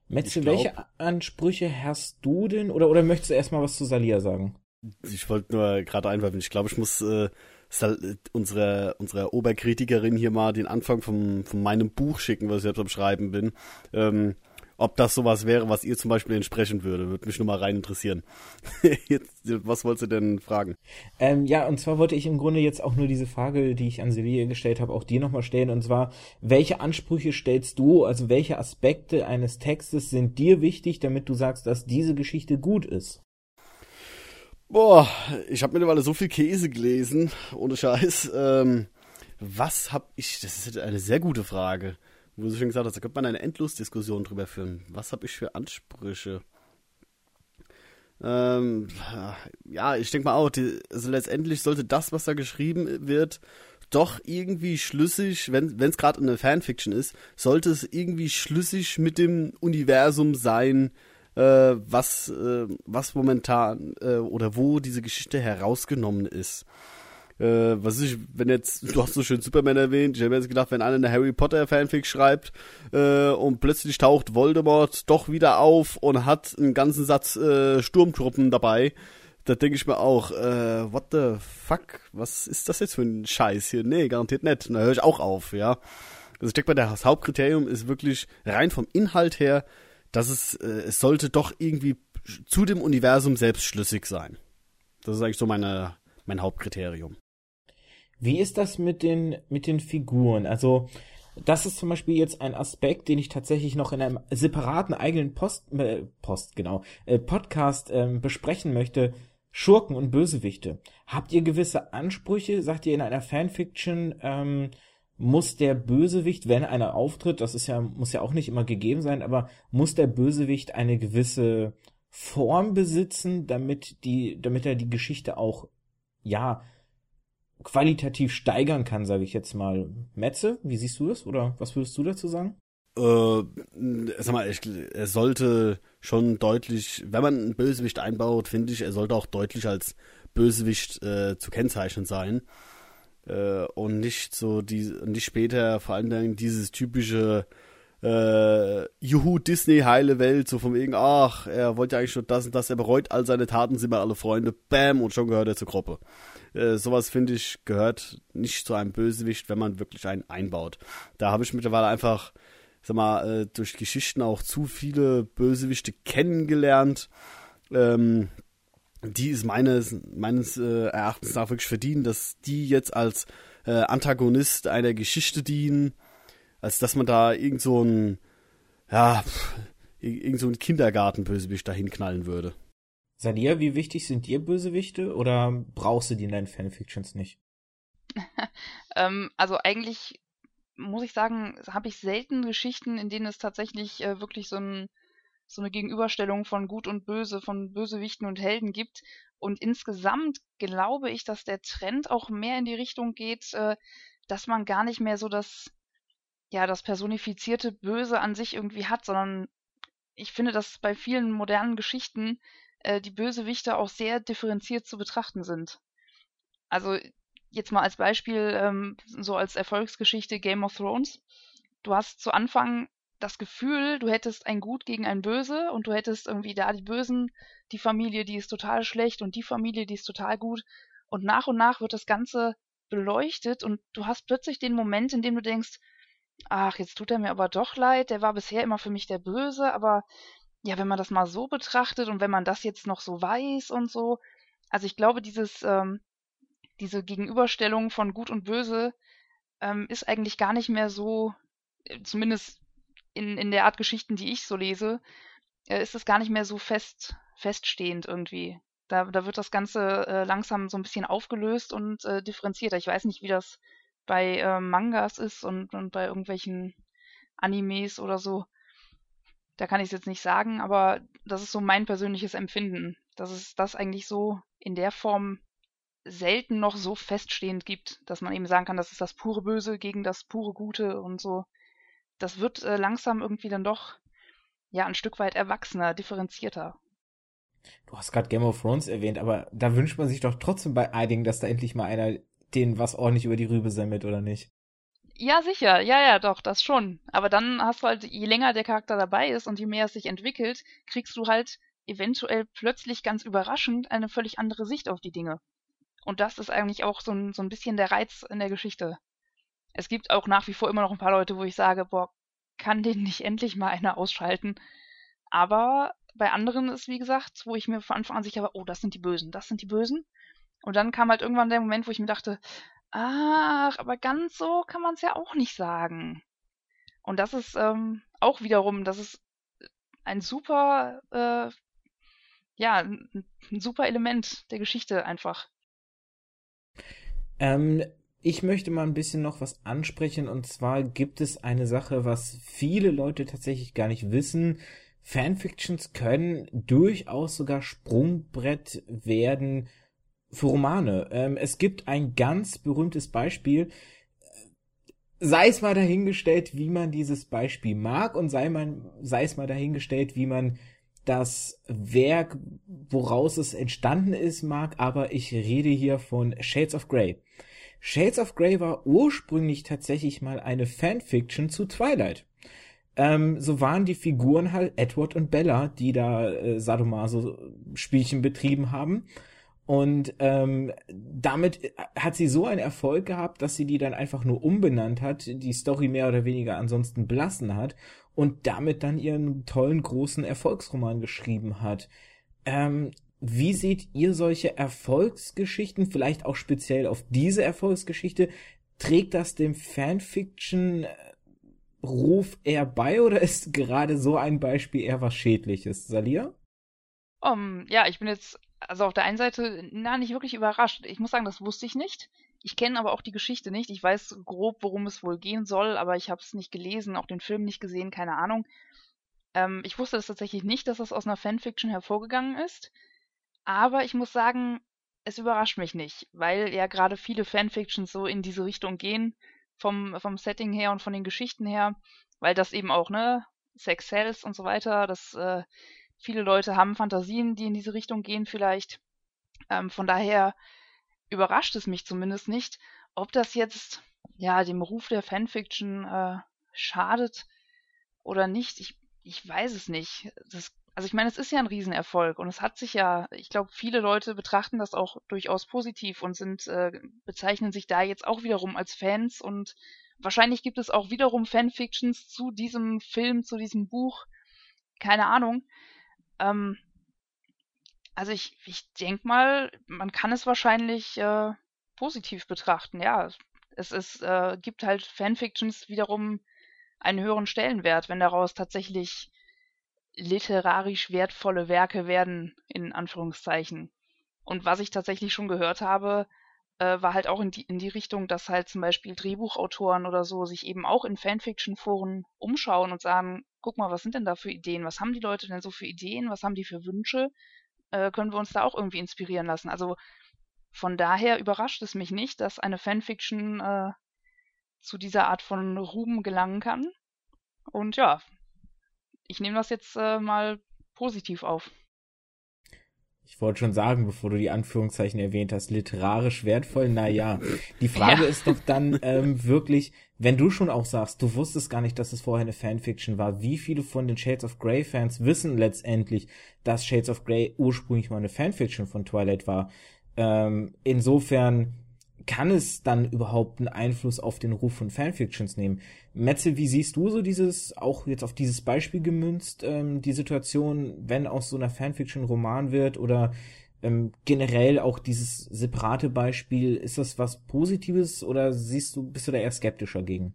Metze, welche Ansprüche hast du denn? Oder, oder möchtest du erstmal was zu Salia sagen? Ich wollte nur gerade einwerfen, ich glaube, ich muss äh, unserer, unserer Oberkritikerin hier mal den Anfang von, von meinem Buch schicken, was ich jetzt am Schreiben bin. Ähm, ob das sowas wäre, was ihr zum Beispiel entsprechen würde. Würde mich nur mal rein interessieren. jetzt, was wolltest du denn fragen? Ähm, ja, und zwar wollte ich im Grunde jetzt auch nur diese Frage, die ich an Silvia gestellt habe, auch dir nochmal stellen. Und zwar, welche Ansprüche stellst du, also welche Aspekte eines Textes sind dir wichtig, damit du sagst, dass diese Geschichte gut ist? Boah, ich habe mittlerweile so viel Käse gelesen, ohne Scheiß. Ähm, was hab ich, das ist eine sehr gute Frage wo du schon gesagt hast, da könnte man eine Endlosdiskussion drüber führen. Was habe ich für Ansprüche? Ähm, ja, ich denke mal auch, die, also letztendlich sollte das, was da geschrieben wird, doch irgendwie schlüssig, wenn es gerade eine Fanfiction ist, sollte es irgendwie schlüssig mit dem Universum sein, äh, was, äh, was momentan äh, oder wo diese Geschichte herausgenommen ist äh, was ist, wenn jetzt, du hast so schön Superman erwähnt, ich habe jetzt gedacht, wenn einer eine Harry Potter Fanfic schreibt äh, und plötzlich taucht Voldemort doch wieder auf und hat einen ganzen Satz äh, Sturmtruppen dabei, da denke ich mir auch, äh, what the fuck, was ist das jetzt für ein Scheiß hier? Nee, garantiert nicht. Und da höre ich auch auf, ja. Also ich denke mal, das Hauptkriterium ist wirklich rein vom Inhalt her, dass es, äh, es sollte doch irgendwie zu dem Universum selbst schlüssig sein. Das ist eigentlich so meine, mein Hauptkriterium. Wie ist das mit den, mit den Figuren? Also, das ist zum Beispiel jetzt ein Aspekt, den ich tatsächlich noch in einem separaten eigenen Post, äh, Post, genau, äh, Podcast äh, besprechen möchte. Schurken und Bösewichte. Habt ihr gewisse Ansprüche? Sagt ihr in einer Fanfiction, ähm, muss der Bösewicht, wenn einer auftritt, das ist ja, muss ja auch nicht immer gegeben sein, aber muss der Bösewicht eine gewisse Form besitzen, damit die, damit er die Geschichte auch, ja, qualitativ steigern kann, sage ich jetzt mal. Metze, wie siehst du das oder was würdest du dazu sagen? Äh, sag mal, ich, er sollte schon deutlich, wenn man einen Bösewicht einbaut, finde ich, er sollte auch deutlich als Bösewicht äh, zu kennzeichnen sein. Äh, und nicht so die, nicht später vor allen Dingen dieses typische äh, Juhu, Disney, heile Welt, so von wegen, ach, er wollte ja eigentlich schon das und das, er bereut all seine Taten, sind wir alle Freunde, bam, und schon gehört er zur Gruppe. Äh, sowas, finde ich, gehört nicht zu einem Bösewicht, wenn man wirklich einen einbaut. Da habe ich mittlerweile einfach, sag mal, äh, durch Geschichten auch zu viele Bösewichte kennengelernt, ähm, die es meines, meines äh, Erachtens nach wirklich verdienen, dass die jetzt als äh, Antagonist einer Geschichte dienen, als dass man da irgend so ein, ja, irgend so ein Kindergartenbösewicht dahin knallen würde. Sadia, wie wichtig sind dir Bösewichte oder brauchst du die in deinen Fanfictions nicht? ähm, also eigentlich muss ich sagen, habe ich selten Geschichten, in denen es tatsächlich äh, wirklich so, ein, so eine Gegenüberstellung von Gut und Böse, von Bösewichten und Helden gibt. Und insgesamt glaube ich, dass der Trend auch mehr in die Richtung geht, äh, dass man gar nicht mehr so das ja, das personifizierte Böse an sich irgendwie hat, sondern ich finde, dass bei vielen modernen Geschichten äh, die Bösewichte auch sehr differenziert zu betrachten sind. Also jetzt mal als Beispiel, ähm, so als Erfolgsgeschichte Game of Thrones. Du hast zu Anfang das Gefühl, du hättest ein Gut gegen ein Böse und du hättest irgendwie da die Bösen, die Familie, die ist total schlecht und die Familie, die ist total gut. Und nach und nach wird das Ganze beleuchtet und du hast plötzlich den Moment, in dem du denkst, ach, jetzt tut er mir aber doch leid, der war bisher immer für mich der Böse, aber ja, wenn man das mal so betrachtet und wenn man das jetzt noch so weiß und so, also ich glaube, dieses, ähm, diese Gegenüberstellung von Gut und Böse ähm, ist eigentlich gar nicht mehr so, äh, zumindest in, in der Art Geschichten, die ich so lese, äh, ist es gar nicht mehr so fest, feststehend irgendwie. Da, da wird das Ganze äh, langsam so ein bisschen aufgelöst und äh, differenzierter. Ich weiß nicht, wie das bei äh, Mangas ist und, und bei irgendwelchen Animes oder so. Da kann ich es jetzt nicht sagen, aber das ist so mein persönliches Empfinden, dass es das eigentlich so in der Form selten noch so feststehend gibt, dass man eben sagen kann, das ist das pure Böse gegen das pure Gute und so. Das wird äh, langsam irgendwie dann doch ja ein Stück weit erwachsener, differenzierter. Du hast gerade Game of Thrones erwähnt, aber da wünscht man sich doch trotzdem bei einigen, dass da endlich mal einer denen was ordentlich über die Rübe semmelt, oder nicht? Ja, sicher. Ja, ja, doch, das schon. Aber dann hast du halt, je länger der Charakter dabei ist und je mehr es sich entwickelt, kriegst du halt eventuell plötzlich ganz überraschend eine völlig andere Sicht auf die Dinge. Und das ist eigentlich auch so ein, so ein bisschen der Reiz in der Geschichte. Es gibt auch nach wie vor immer noch ein paar Leute, wo ich sage, boah, kann den nicht endlich mal einer ausschalten. Aber bei anderen ist, wie gesagt, wo ich mir von Anfang an sicher war, oh, das sind die Bösen, das sind die Bösen. Und dann kam halt irgendwann der Moment, wo ich mir dachte, ach, aber ganz so kann man es ja auch nicht sagen. Und das ist ähm, auch wiederum, das ist ein super, äh, ja, ein, ein super Element der Geschichte einfach. Ähm, ich möchte mal ein bisschen noch was ansprechen und zwar gibt es eine Sache, was viele Leute tatsächlich gar nicht wissen. Fanfictions können durchaus sogar Sprungbrett werden für Romane. Ähm, es gibt ein ganz berühmtes Beispiel. Sei es mal dahingestellt, wie man dieses Beispiel mag und sei, man, sei es mal dahingestellt, wie man das Werk, woraus es entstanden ist, mag, aber ich rede hier von Shades of Grey. Shades of Grey war ursprünglich tatsächlich mal eine Fanfiction zu Twilight. Ähm, so waren die Figuren halt Edward und Bella, die da äh, Sadomaso-Spielchen betrieben haben. Und ähm, damit hat sie so einen Erfolg gehabt, dass sie die dann einfach nur umbenannt hat, die Story mehr oder weniger ansonsten belassen hat und damit dann ihren tollen großen Erfolgsroman geschrieben hat. Ähm, wie seht ihr solche Erfolgsgeschichten, vielleicht auch speziell auf diese Erfolgsgeschichte? Trägt das dem Fanfiction-Ruf eher bei oder ist gerade so ein Beispiel eher was Schädliches? Salia? Um, ja, ich bin jetzt also auf der einen Seite, na, nicht wirklich überrascht. Ich muss sagen, das wusste ich nicht. Ich kenne aber auch die Geschichte nicht. Ich weiß grob, worum es wohl gehen soll, aber ich habe es nicht gelesen, auch den Film nicht gesehen, keine Ahnung. Ähm, ich wusste das tatsächlich nicht, dass das aus einer Fanfiction hervorgegangen ist. Aber ich muss sagen, es überrascht mich nicht, weil ja gerade viele Fanfictions so in diese Richtung gehen, vom, vom Setting her und von den Geschichten her. weil das eben auch, ne, Sex Cells und so weiter, das äh, viele Leute haben Fantasien, die in diese Richtung gehen vielleicht. Ähm, von daher überrascht es mich zumindest nicht, ob das jetzt ja dem Ruf der Fanfiction äh, schadet oder nicht. Ich, ich weiß es nicht. Das, also ich meine, es ist ja ein Riesenerfolg und es hat sich ja, ich glaube, viele Leute betrachten das auch durchaus positiv und sind äh, bezeichnen sich da jetzt auch wiederum als Fans und wahrscheinlich gibt es auch wiederum Fanfictions zu diesem Film, zu diesem Buch. Keine Ahnung. Ähm, also ich, ich denke mal, man kann es wahrscheinlich äh, positiv betrachten. Ja, es ist, äh, gibt halt Fanfictions wiederum einen höheren Stellenwert, wenn daraus tatsächlich literarisch wertvolle Werke werden, in Anführungszeichen. Und was ich tatsächlich schon gehört habe, äh, war halt auch in die, in die Richtung, dass halt zum Beispiel Drehbuchautoren oder so sich eben auch in Fanfiction-Foren umschauen und sagen, guck mal, was sind denn da für Ideen? Was haben die Leute denn so für Ideen? Was haben die für Wünsche? Äh, können wir uns da auch irgendwie inspirieren lassen? Also von daher überrascht es mich nicht, dass eine Fanfiction äh, zu dieser Art von Ruhm gelangen kann. Und ja, ich nehme das jetzt äh, mal positiv auf. Ich wollte schon sagen, bevor du die Anführungszeichen erwähnt hast, literarisch wertvoll, naja. Die Frage ja. ist doch dann ähm, wirklich, wenn du schon auch sagst, du wusstest gar nicht, dass es vorher eine Fanfiction war, wie viele von den Shades of Grey Fans wissen letztendlich, dass Shades of Grey ursprünglich mal eine Fanfiction von Twilight war? Ähm, insofern kann es dann überhaupt einen Einfluss auf den Ruf von Fanfictions nehmen? Metze, wie siehst du so dieses, auch jetzt auf dieses Beispiel gemünzt, ähm, die Situation, wenn aus so einer Fanfiction Roman wird oder ähm, generell auch dieses separate Beispiel, ist das was Positives oder siehst du, bist du da eher skeptischer gegen?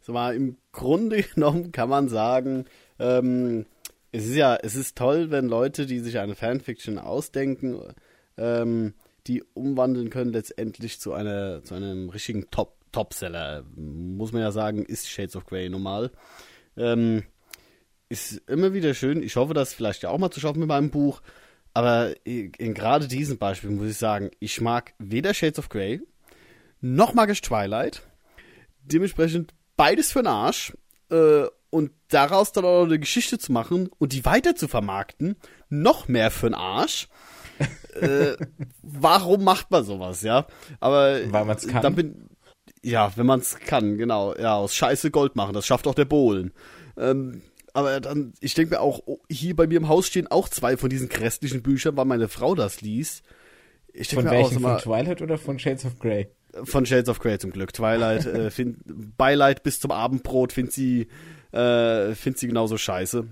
So mal, im Grunde genommen kann man sagen, ähm, es ist ja, es ist toll, wenn Leute, die sich eine Fanfiction ausdenken, ähm, die umwandeln können letztendlich zu einer zu einem richtigen Top Topseller. Muss man ja sagen, ist Shades of Grey normal. Ähm, ist immer wieder schön. Ich hoffe, das vielleicht ja auch mal zu schaffen mit meinem Buch. Aber in, in gerade diesem Beispiel muss ich sagen, ich mag weder Shades of Grey noch mag ich Twilight. Dementsprechend beides für den Arsch. Äh, und daraus dann auch eine Geschichte zu machen und die weiter zu vermarkten, noch mehr für den Arsch äh, warum macht man sowas, ja? Aber weil man es kann. Dann bin, ja, wenn man es kann, genau. Ja, aus Scheiße Gold machen. Das schafft auch der Bohlen. Ähm, aber dann, ich denke mir auch, oh, hier bei mir im Haus stehen auch zwei von diesen grässlichen Büchern, weil meine Frau das liest. Ich von welchen? Auch, von Twilight oder von Shades of Grey? Von Shades of Grey zum Glück. Twilight, äh, find, Beileid bis zum Abendbrot findet sie, äh, findet sie genauso scheiße.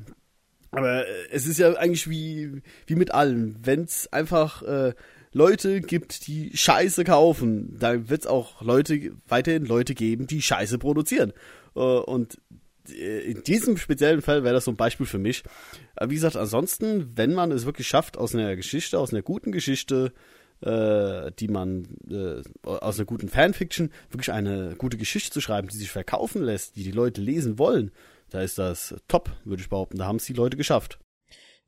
Aber äh, es ist ja eigentlich wie, wie mit allem. Wenn es einfach äh, Leute gibt, die Scheiße kaufen, dann wird es auch Leute weiterhin Leute geben, die Scheiße produzieren. Äh, und äh, in diesem speziellen Fall wäre das so ein Beispiel für mich. Aber wie gesagt, ansonsten, wenn man es wirklich schafft, aus einer Geschichte, aus einer guten Geschichte, äh, die man äh, aus einer guten Fanfiction wirklich eine gute Geschichte zu schreiben, die sich verkaufen lässt, die die Leute lesen wollen, da ist das top, würde ich behaupten. Da haben es die Leute geschafft.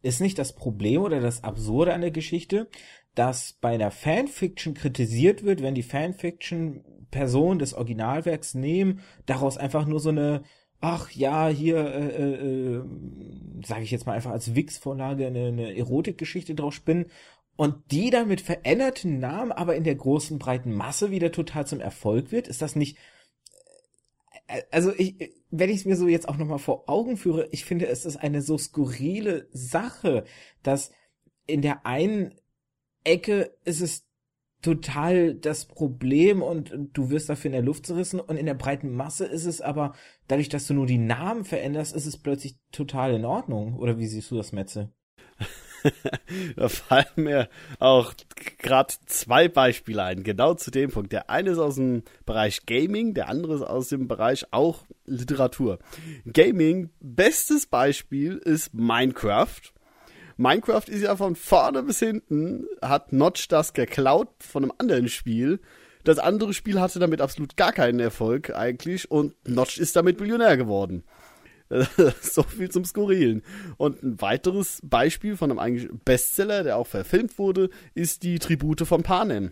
Ist nicht das Problem oder das Absurde an der Geschichte, dass bei der Fanfiction kritisiert wird, wenn die Fanfiction Personen des Originalwerks nehmen, daraus einfach nur so eine ach ja, hier, äh, äh, äh sage ich jetzt mal einfach als Wix-Vorlage eine, eine Erotikgeschichte draus spinnen und die dann mit veränderten Namen, aber in der großen breiten Masse wieder total zum Erfolg wird, ist das nicht also ich, wenn ich es mir so jetzt auch nochmal vor Augen führe, ich finde, es ist eine so skurrile Sache, dass in der einen Ecke ist es total das Problem und du wirst dafür in der Luft zerrissen und in der breiten Masse ist es aber, dadurch, dass du nur die Namen veränderst, ist es plötzlich total in Ordnung. Oder wie siehst du das, Metze? da fallen mir auch gerade zwei Beispiele ein, genau zu dem Punkt. Der eine ist aus dem Bereich Gaming, der andere ist aus dem Bereich auch Literatur. Gaming, bestes Beispiel ist Minecraft. Minecraft ist ja von vorne bis hinten, hat Notch das geklaut von einem anderen Spiel. Das andere Spiel hatte damit absolut gar keinen Erfolg eigentlich und Notch ist damit Millionär geworden. so viel zum Skurrilen. Und ein weiteres Beispiel von einem eigentlich Bestseller, der auch verfilmt wurde, ist die Tribute von Panem.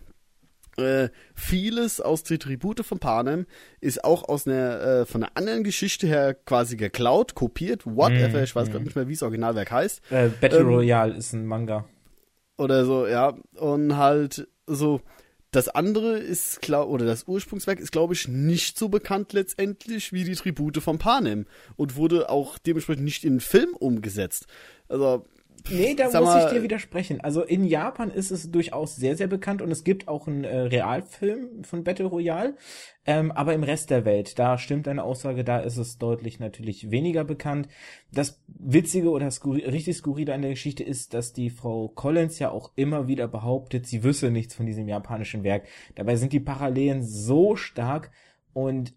Äh, vieles aus der Tribute von Panem ist auch aus einer äh, von einer anderen Geschichte her quasi geklaut, kopiert, whatever, mm, ich weiß mm. gerade nicht mehr, wie das Originalwerk heißt. Äh, Battle ähm, Royale ist ein Manga. Oder so, ja. Und halt so, das andere ist, klar, oder das Ursprungswerk ist, glaube ich, nicht so bekannt letztendlich wie die Tribute von Panem und wurde auch dementsprechend nicht in Film umgesetzt. Also, Nee, da muss mal, ich dir widersprechen. Also in Japan ist es durchaus sehr, sehr bekannt und es gibt auch einen äh, Realfilm von Battle Royale. Ähm, aber im Rest der Welt, da stimmt deine Aussage, da ist es deutlich natürlich weniger bekannt. Das Witzige oder skur richtig Skurrile an der Geschichte ist, dass die Frau Collins ja auch immer wieder behauptet, sie wüsste nichts von diesem japanischen Werk. Dabei sind die Parallelen so stark und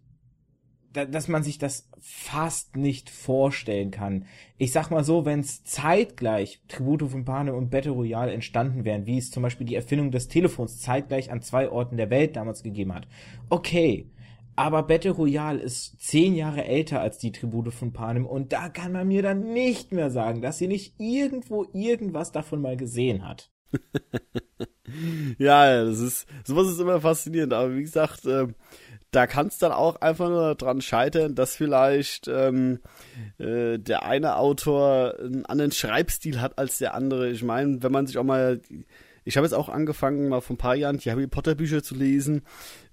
dass man sich das fast nicht vorstellen kann. Ich sag mal so, wenn es zeitgleich Tribute von Panem und Battle Royale entstanden wären, wie es zum Beispiel die Erfindung des Telefons zeitgleich an zwei Orten der Welt damals gegeben hat. Okay, aber Battle Royale ist zehn Jahre älter als die Tribute von Panem und da kann man mir dann nicht mehr sagen, dass sie nicht irgendwo irgendwas davon mal gesehen hat. ja, das ist, sowas ist immer faszinierend, aber wie gesagt, äh, da kann es dann auch einfach nur daran scheitern, dass vielleicht ähm, äh, der eine Autor einen anderen Schreibstil hat als der andere. Ich meine, wenn man sich auch mal ich habe jetzt auch angefangen, mal vor ein paar Jahren die Harry Potter Bücher zu lesen.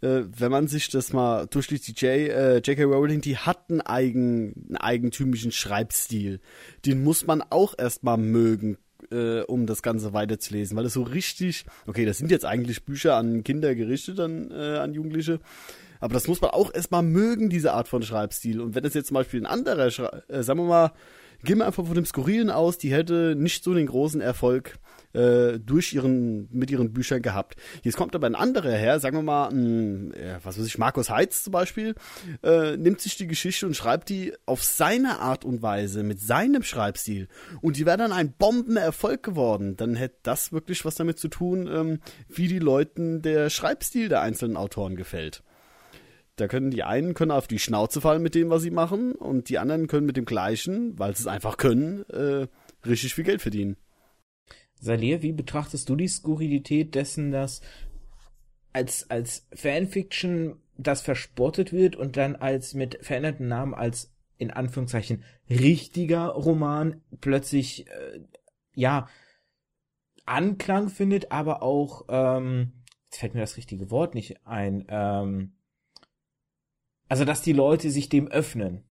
Äh, wenn man sich das mal durchliest, die J, äh, J.K. Rowling, die hat einen, eigen, einen eigentümlichen Schreibstil. Den muss man auch erstmal mögen, äh, um das Ganze weiterzulesen, weil es so richtig, okay, das sind jetzt eigentlich Bücher an Kinder gerichtet, an, äh, an Jugendliche, aber das muss man auch erstmal mögen, diese Art von Schreibstil. Und wenn es jetzt zum Beispiel ein anderer, äh, sagen wir mal, gehen wir einfach von dem Skurrilen aus, die hätte nicht so den großen Erfolg äh, durch ihren, mit ihren Büchern gehabt. Jetzt kommt aber ein anderer her, sagen wir mal, ein, was weiß ich, Markus Heitz zum Beispiel, äh, nimmt sich die Geschichte und schreibt die auf seine Art und Weise, mit seinem Schreibstil. Und die wäre dann ein Bombenerfolg geworden. Dann hätte das wirklich was damit zu tun, ähm, wie die Leuten der Schreibstil der einzelnen Autoren gefällt. Da können die einen können auf die Schnauze fallen mit dem, was sie machen, und die anderen können mit dem gleichen, weil sie es einfach können, äh, richtig viel Geld verdienen. Salir, wie betrachtest du die Skurrilität dessen, dass als, als Fanfiction das verspottet wird und dann als mit veränderten Namen als in Anführungszeichen richtiger Roman plötzlich äh, ja Anklang findet, aber auch ähm, jetzt fällt mir das richtige Wort nicht ein, ähm, also, dass die Leute sich dem öffnen.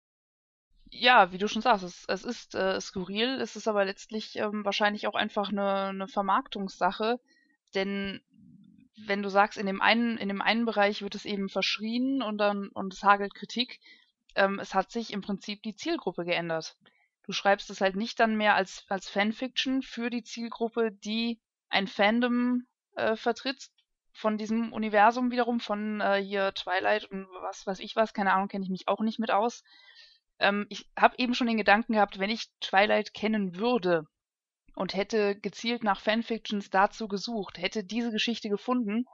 Ja, wie du schon sagst, es, es ist äh, skurril, es ist aber letztlich ähm, wahrscheinlich auch einfach eine, eine Vermarktungssache, denn wenn du sagst, in dem einen, in dem einen Bereich wird es eben verschrien und dann und es hagelt Kritik, ähm, es hat sich im Prinzip die Zielgruppe geändert. Du schreibst es halt nicht dann mehr als, als Fanfiction für die Zielgruppe, die ein Fandom äh, vertritt, von diesem Universum wiederum, von äh, hier Twilight und was weiß ich was, keine Ahnung, kenne ich mich auch nicht mit aus. Ähm, ich habe eben schon den Gedanken gehabt, wenn ich Twilight kennen würde und hätte gezielt nach Fanfictions dazu gesucht, hätte diese Geschichte gefunden,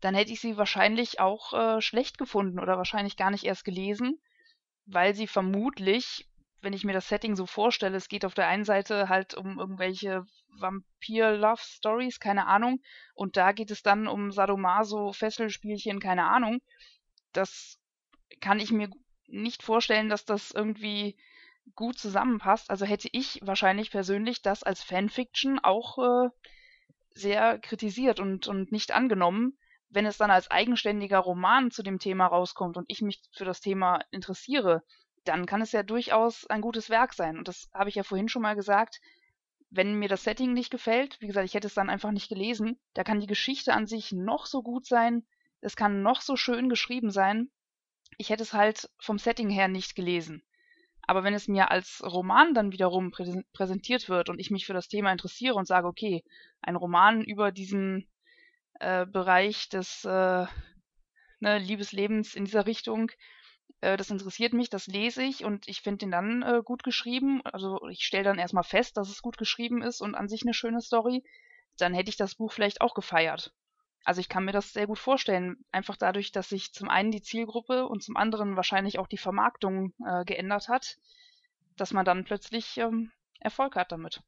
dann hätte ich sie wahrscheinlich auch äh, schlecht gefunden oder wahrscheinlich gar nicht erst gelesen, weil sie vermutlich wenn ich mir das Setting so vorstelle, es geht auf der einen Seite halt um irgendwelche Vampir-Love-Stories, keine Ahnung, und da geht es dann um Sadomaso-Fesselspielchen, keine Ahnung. Das kann ich mir nicht vorstellen, dass das irgendwie gut zusammenpasst. Also hätte ich wahrscheinlich persönlich das als Fanfiction auch äh, sehr kritisiert und, und nicht angenommen. Wenn es dann als eigenständiger Roman zu dem Thema rauskommt und ich mich für das Thema interessiere, dann kann es ja durchaus ein gutes Werk sein. Und das habe ich ja vorhin schon mal gesagt. Wenn mir das Setting nicht gefällt, wie gesagt, ich hätte es dann einfach nicht gelesen, da kann die Geschichte an sich noch so gut sein, es kann noch so schön geschrieben sein. Ich hätte es halt vom Setting her nicht gelesen. Aber wenn es mir als Roman dann wiederum präsentiert wird und ich mich für das Thema interessiere und sage, okay, ein Roman über diesen äh, Bereich des äh, ne, Liebeslebens in dieser Richtung, äh, das interessiert mich, das lese ich und ich finde den dann äh, gut geschrieben. Also ich stelle dann erstmal fest, dass es gut geschrieben ist und an sich eine schöne Story. Dann hätte ich das Buch vielleicht auch gefeiert. Also ich kann mir das sehr gut vorstellen, einfach dadurch, dass sich zum einen die Zielgruppe und zum anderen wahrscheinlich auch die Vermarktung äh, geändert hat, dass man dann plötzlich ähm, Erfolg hat damit.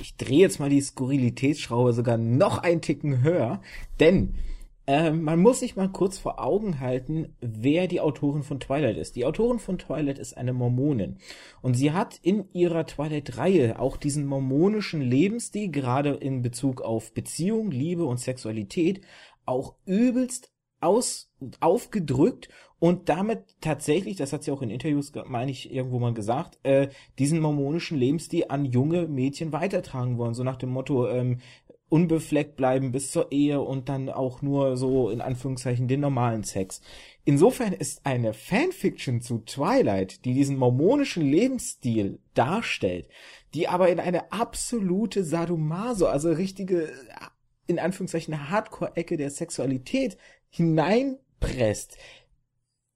ich drehe jetzt mal die Skurrilitätsschraube sogar noch ein Ticken höher, denn äh, man muss sich mal kurz vor Augen halten, wer die Autorin von Twilight ist. Die Autorin von Twilight ist eine Mormonin. Und sie hat in ihrer Twilight-Reihe auch diesen mormonischen Lebensstil, gerade in Bezug auf Beziehung, Liebe und Sexualität, auch übelst aus, aufgedrückt und damit tatsächlich, das hat sie auch in Interviews, meine ich, irgendwo mal gesagt, äh, diesen mormonischen Lebensstil an junge Mädchen weitertragen wollen. So nach dem Motto, ähm, unbefleckt bleiben bis zur Ehe und dann auch nur so in Anführungszeichen den normalen Sex. Insofern ist eine Fanfiction zu Twilight, die diesen mormonischen Lebensstil darstellt, die aber in eine absolute Sadomaso, also richtige in Anführungszeichen Hardcore-Ecke der Sexualität hineinpresst,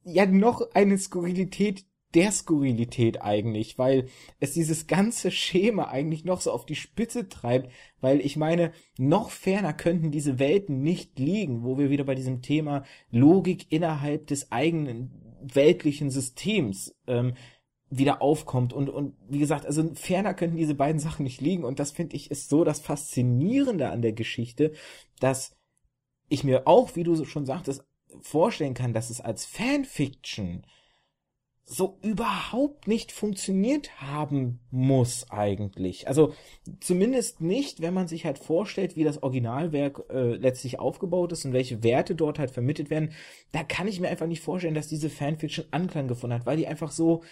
ja noch eine Skurrilität der Skurrilität eigentlich, weil es dieses ganze Schema eigentlich noch so auf die Spitze treibt, weil ich meine, noch ferner könnten diese Welten nicht liegen, wo wir wieder bei diesem Thema Logik innerhalb des eigenen weltlichen Systems ähm, wieder aufkommt. Und und wie gesagt, also ferner könnten diese beiden Sachen nicht liegen. Und das finde ich ist so das faszinierende an der Geschichte, dass ich mir auch, wie du schon sagtest, vorstellen kann, dass es als Fanfiction so überhaupt nicht funktioniert haben muss eigentlich. Also zumindest nicht, wenn man sich halt vorstellt, wie das Originalwerk äh, letztlich aufgebaut ist und welche Werte dort halt vermittelt werden. Da kann ich mir einfach nicht vorstellen, dass diese Fanfiction Anklang gefunden hat, weil die einfach so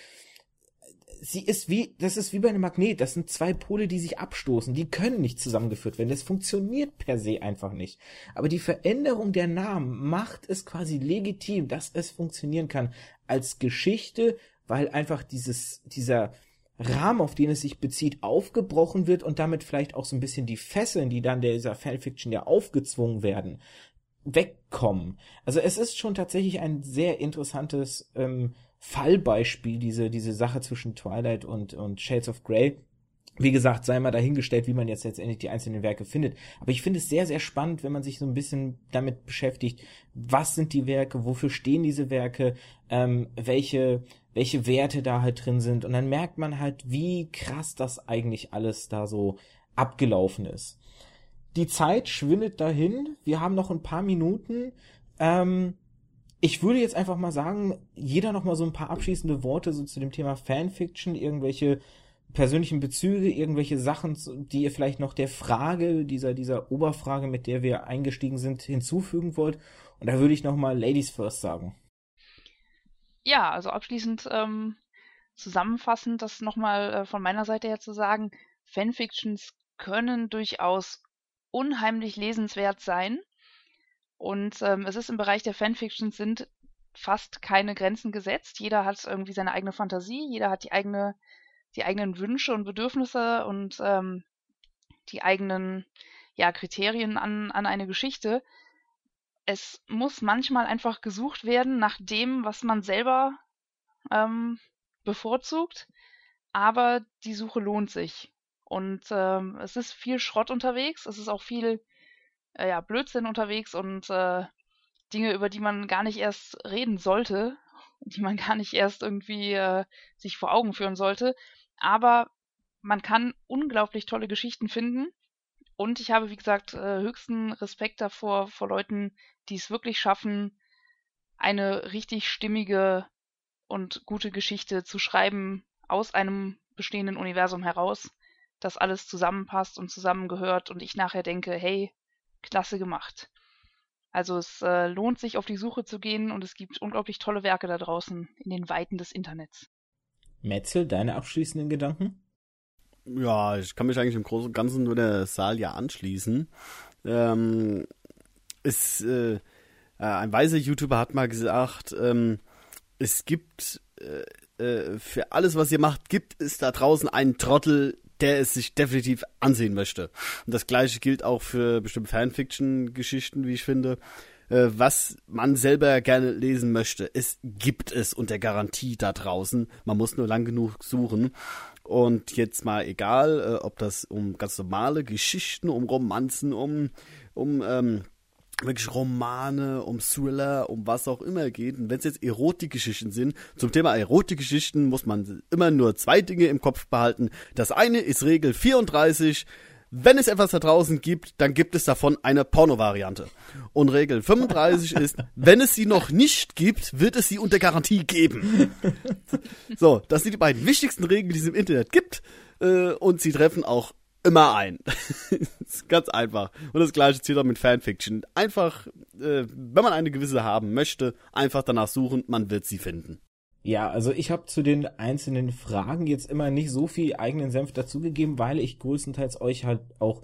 sie ist wie, das ist wie bei einem Magnet. Das sind zwei Pole, die sich abstoßen. Die können nicht zusammengeführt werden. Das funktioniert per se einfach nicht. Aber die Veränderung der Namen macht es quasi legitim, dass es funktionieren kann als Geschichte, weil einfach dieses, dieser Rahmen, auf den es sich bezieht, aufgebrochen wird und damit vielleicht auch so ein bisschen die Fesseln, die dann dieser Fanfiction ja aufgezwungen werden, wegkommen. Also es ist schon tatsächlich ein sehr interessantes ähm, Fallbeispiel, diese, diese Sache zwischen Twilight und, und Shades of Grey. Wie gesagt, sei mal dahingestellt, wie man jetzt letztendlich die einzelnen Werke findet. Aber ich finde es sehr, sehr spannend, wenn man sich so ein bisschen damit beschäftigt, was sind die Werke, wofür stehen diese Werke, ähm, welche, welche Werte da halt drin sind. Und dann merkt man halt, wie krass das eigentlich alles da so abgelaufen ist. Die Zeit schwindet dahin. Wir haben noch ein paar Minuten. Ähm, ich würde jetzt einfach mal sagen, jeder noch mal so ein paar abschließende Worte so zu dem Thema Fanfiction, irgendwelche persönlichen Bezüge, irgendwelche Sachen, die ihr vielleicht noch der Frage, dieser, dieser Oberfrage, mit der wir eingestiegen sind, hinzufügen wollt. Und da würde ich noch mal Ladies First sagen. Ja, also abschließend ähm, zusammenfassend, das nochmal äh, von meiner Seite her zu sagen, Fanfictions können durchaus unheimlich lesenswert sein. Und ähm, es ist im Bereich der Fanfiction sind fast keine Grenzen gesetzt. Jeder hat irgendwie seine eigene Fantasie, jeder hat die eigene, die eigenen Wünsche und Bedürfnisse und ähm, die eigenen ja, Kriterien an, an eine Geschichte. Es muss manchmal einfach gesucht werden nach dem, was man selber ähm, bevorzugt, aber die Suche lohnt sich. Und ähm, es ist viel Schrott unterwegs, es ist auch viel äh, ja, Blödsinn unterwegs und äh, Dinge, über die man gar nicht erst reden sollte, die man gar nicht erst irgendwie äh, sich vor Augen führen sollte. Aber man kann unglaublich tolle Geschichten finden. Und ich habe, wie gesagt, äh, höchsten Respekt davor, vor Leuten, die es wirklich schaffen, eine richtig stimmige und gute Geschichte zu schreiben aus einem bestehenden Universum heraus, das alles zusammenpasst und zusammengehört und ich nachher denke, hey, klasse gemacht. Also es äh, lohnt sich auf die Suche zu gehen und es gibt unglaublich tolle Werke da draußen in den Weiten des Internets. Metzel, deine abschließenden Gedanken? Ja, ich kann mich eigentlich im Großen und Ganzen nur der Saal ja anschließen. Ähm, ist, äh, äh, ein weiser YouTuber hat mal gesagt, ähm, es gibt äh, äh, für alles, was ihr macht, gibt es da draußen einen Trottel, der es sich definitiv ansehen möchte. Und das gleiche gilt auch für bestimmte Fanfiction-Geschichten, wie ich finde. Äh, was man selber gerne lesen möchte. Es gibt es unter Garantie da draußen. Man muss nur lang genug suchen. Und jetzt mal egal, äh, ob das um ganz normale Geschichten, um Romanzen, um, um ähm, wirklich Romane, um Thriller, um was auch immer geht. Und wenn es jetzt Erotikgeschichten sind, zum Thema Erotikgeschichten muss man immer nur zwei Dinge im Kopf behalten. Das eine ist Regel 34. Wenn es etwas da draußen gibt, dann gibt es davon eine Porno-Variante. Und Regel 35 ist, wenn es sie noch nicht gibt, wird es sie unter Garantie geben. So, das sind die beiden wichtigsten Regeln, die es im Internet gibt. Äh, und sie treffen auch immer ein. ist ganz einfach. Und das gleiche zählt auch mit Fanfiction. Einfach, äh, wenn man eine gewisse haben möchte, einfach danach suchen, man wird sie finden. Ja, also ich habe zu den einzelnen Fragen jetzt immer nicht so viel eigenen Senf dazugegeben, weil ich größtenteils euch halt auch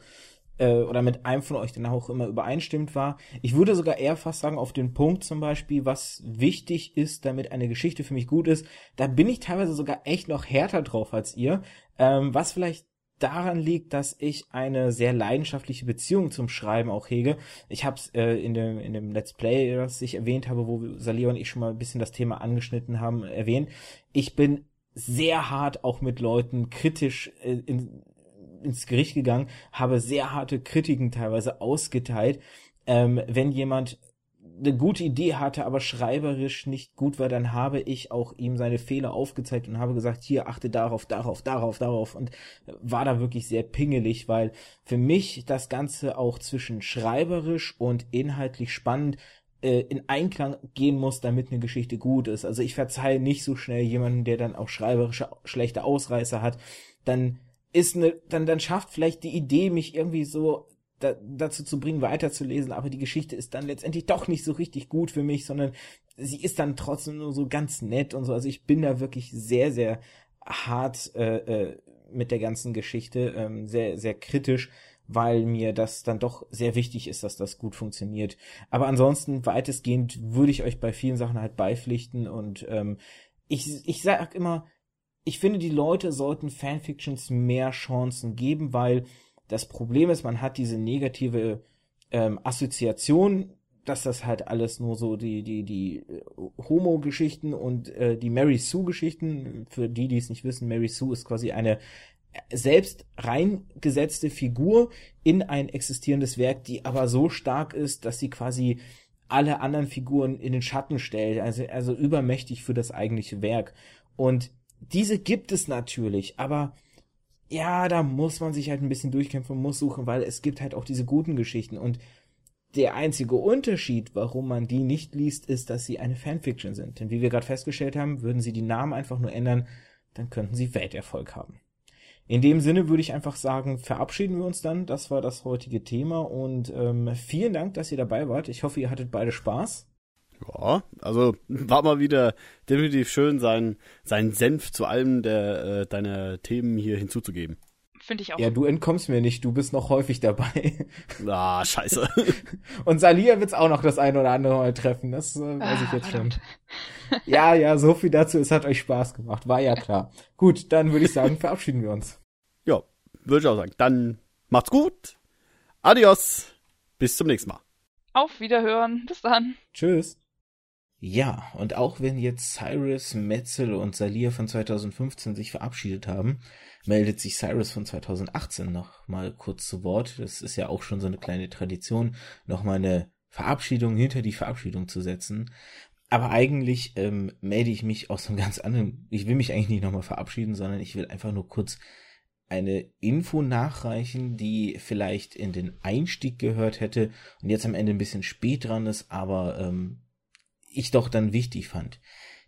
äh, oder mit einem von euch dann auch immer übereinstimmt war. Ich würde sogar eher fast sagen, auf den Punkt zum Beispiel, was wichtig ist, damit eine Geschichte für mich gut ist, da bin ich teilweise sogar echt noch härter drauf als ihr, ähm, was vielleicht daran liegt, dass ich eine sehr leidenschaftliche Beziehung zum Schreiben auch hege. Ich habe es äh, in, dem, in dem Let's Play, das ich erwähnt habe, wo Salia und ich schon mal ein bisschen das Thema angeschnitten haben, erwähnt. Ich bin sehr hart auch mit Leuten kritisch äh, in, ins Gericht gegangen, habe sehr harte Kritiken teilweise ausgeteilt. Ähm, wenn jemand eine gute Idee hatte, aber schreiberisch nicht gut war, dann habe ich auch ihm seine Fehler aufgezeigt und habe gesagt, hier achte darauf, darauf, darauf, darauf und war da wirklich sehr pingelig, weil für mich das Ganze auch zwischen schreiberisch und inhaltlich spannend äh, in Einklang gehen muss, damit eine Geschichte gut ist. Also ich verzeihe nicht so schnell jemanden, der dann auch schreiberische schlechte Ausreißer hat, dann ist eine, dann, dann schafft vielleicht die Idee, mich irgendwie so da, dazu zu bringen, weiterzulesen, aber die Geschichte ist dann letztendlich doch nicht so richtig gut für mich, sondern sie ist dann trotzdem nur so ganz nett und so. Also ich bin da wirklich sehr, sehr hart äh, äh, mit der ganzen Geschichte, ähm, sehr, sehr kritisch, weil mir das dann doch sehr wichtig ist, dass das gut funktioniert. Aber ansonsten weitestgehend würde ich euch bei vielen Sachen halt beipflichten und ähm, ich, ich sag immer, ich finde, die Leute sollten Fanfictions mehr Chancen geben, weil das Problem ist, man hat diese negative ähm, Assoziation, dass das halt alles nur so die die die äh, Homo-Geschichten und äh, die Mary Sue-Geschichten. Für die, die es nicht wissen, Mary Sue ist quasi eine selbst reingesetzte Figur in ein existierendes Werk, die aber so stark ist, dass sie quasi alle anderen Figuren in den Schatten stellt, also, also übermächtig für das eigentliche Werk. Und diese gibt es natürlich, aber ja, da muss man sich halt ein bisschen durchkämpfen, muss suchen, weil es gibt halt auch diese guten Geschichten und der einzige Unterschied, warum man die nicht liest, ist, dass sie eine Fanfiction sind. Denn wie wir gerade festgestellt haben, würden sie die Namen einfach nur ändern, dann könnten sie Welterfolg haben. In dem Sinne würde ich einfach sagen, verabschieden wir uns dann. Das war das heutige Thema und ähm, vielen Dank, dass ihr dabei wart. Ich hoffe, ihr hattet beide Spaß. Ja, also war mal wieder definitiv schön, seinen sein Senf zu allem der äh, deiner Themen hier hinzuzugeben. Finde ich auch. Ja, du entkommst mir nicht, du bist noch häufig dabei. Ah, scheiße. Und Salia wird's auch noch das eine oder andere Mal treffen, das äh, weiß ah, ich jetzt verdammt. schon. Ja, ja, so viel dazu, es hat euch Spaß gemacht, war ja klar. Gut, dann würde ich sagen, verabschieden wir uns. Ja, würde ich auch sagen. Dann macht's gut. Adios. Bis zum nächsten Mal. Auf Wiederhören. Bis dann. Tschüss. Ja, und auch wenn jetzt Cyrus, Metzel und Salir von 2015 sich verabschiedet haben, meldet sich Cyrus von 2018 noch mal kurz zu Wort. Das ist ja auch schon so eine kleine Tradition, noch mal eine Verabschiedung hinter die Verabschiedung zu setzen. Aber eigentlich ähm, melde ich mich aus einem ganz anderen, ich will mich eigentlich nicht nochmal verabschieden, sondern ich will einfach nur kurz eine Info nachreichen, die vielleicht in den Einstieg gehört hätte und jetzt am Ende ein bisschen spät dran ist, aber ähm, ich doch dann wichtig fand.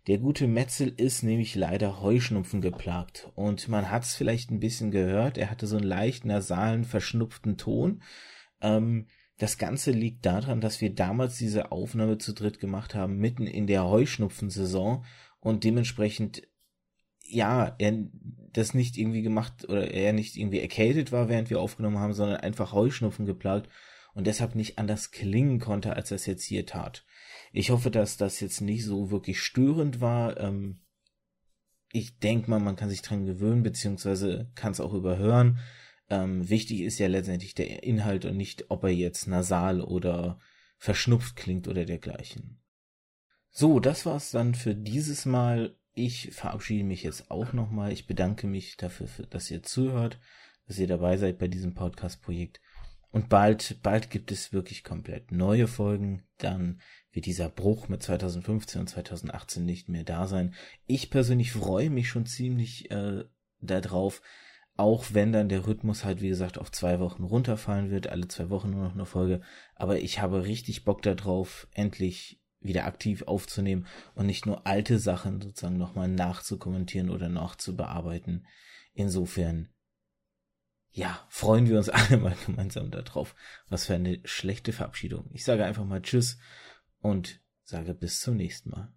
Der gute Metzel ist nämlich leider Heuschnupfen geplagt und man hat es vielleicht ein bisschen gehört, er hatte so einen leicht nasalen, verschnupften Ton. Ähm, das Ganze liegt daran, dass wir damals diese Aufnahme zu dritt gemacht haben, mitten in der Heuschnupfensaison und dementsprechend ja, er das nicht irgendwie gemacht oder er nicht irgendwie erkältet war, während wir aufgenommen haben, sondern einfach Heuschnupfen geplagt und deshalb nicht anders klingen konnte, als er es jetzt hier tat. Ich hoffe, dass das jetzt nicht so wirklich störend war. Ähm, ich denke mal, man kann sich dran gewöhnen, beziehungsweise kann es auch überhören. Ähm, wichtig ist ja letztendlich der Inhalt und nicht, ob er jetzt nasal oder verschnupft klingt oder dergleichen. So, das war's dann für dieses Mal. Ich verabschiede mich jetzt auch nochmal. Ich bedanke mich dafür, dass ihr zuhört, dass ihr dabei seid bei diesem Podcast-Projekt. Und bald, bald gibt es wirklich komplett neue Folgen. Dann wird dieser Bruch mit 2015 und 2018 nicht mehr da sein. Ich persönlich freue mich schon ziemlich äh, darauf, auch wenn dann der Rhythmus halt, wie gesagt, auf zwei Wochen runterfallen wird, alle zwei Wochen nur noch eine Folge. Aber ich habe richtig Bock darauf, endlich wieder aktiv aufzunehmen und nicht nur alte Sachen sozusagen nochmal nachzukommentieren oder nachzubearbeiten. Insofern, ja, freuen wir uns alle mal gemeinsam darauf. Was für eine schlechte Verabschiedung. Ich sage einfach mal Tschüss und sage bis zum nächsten Mal.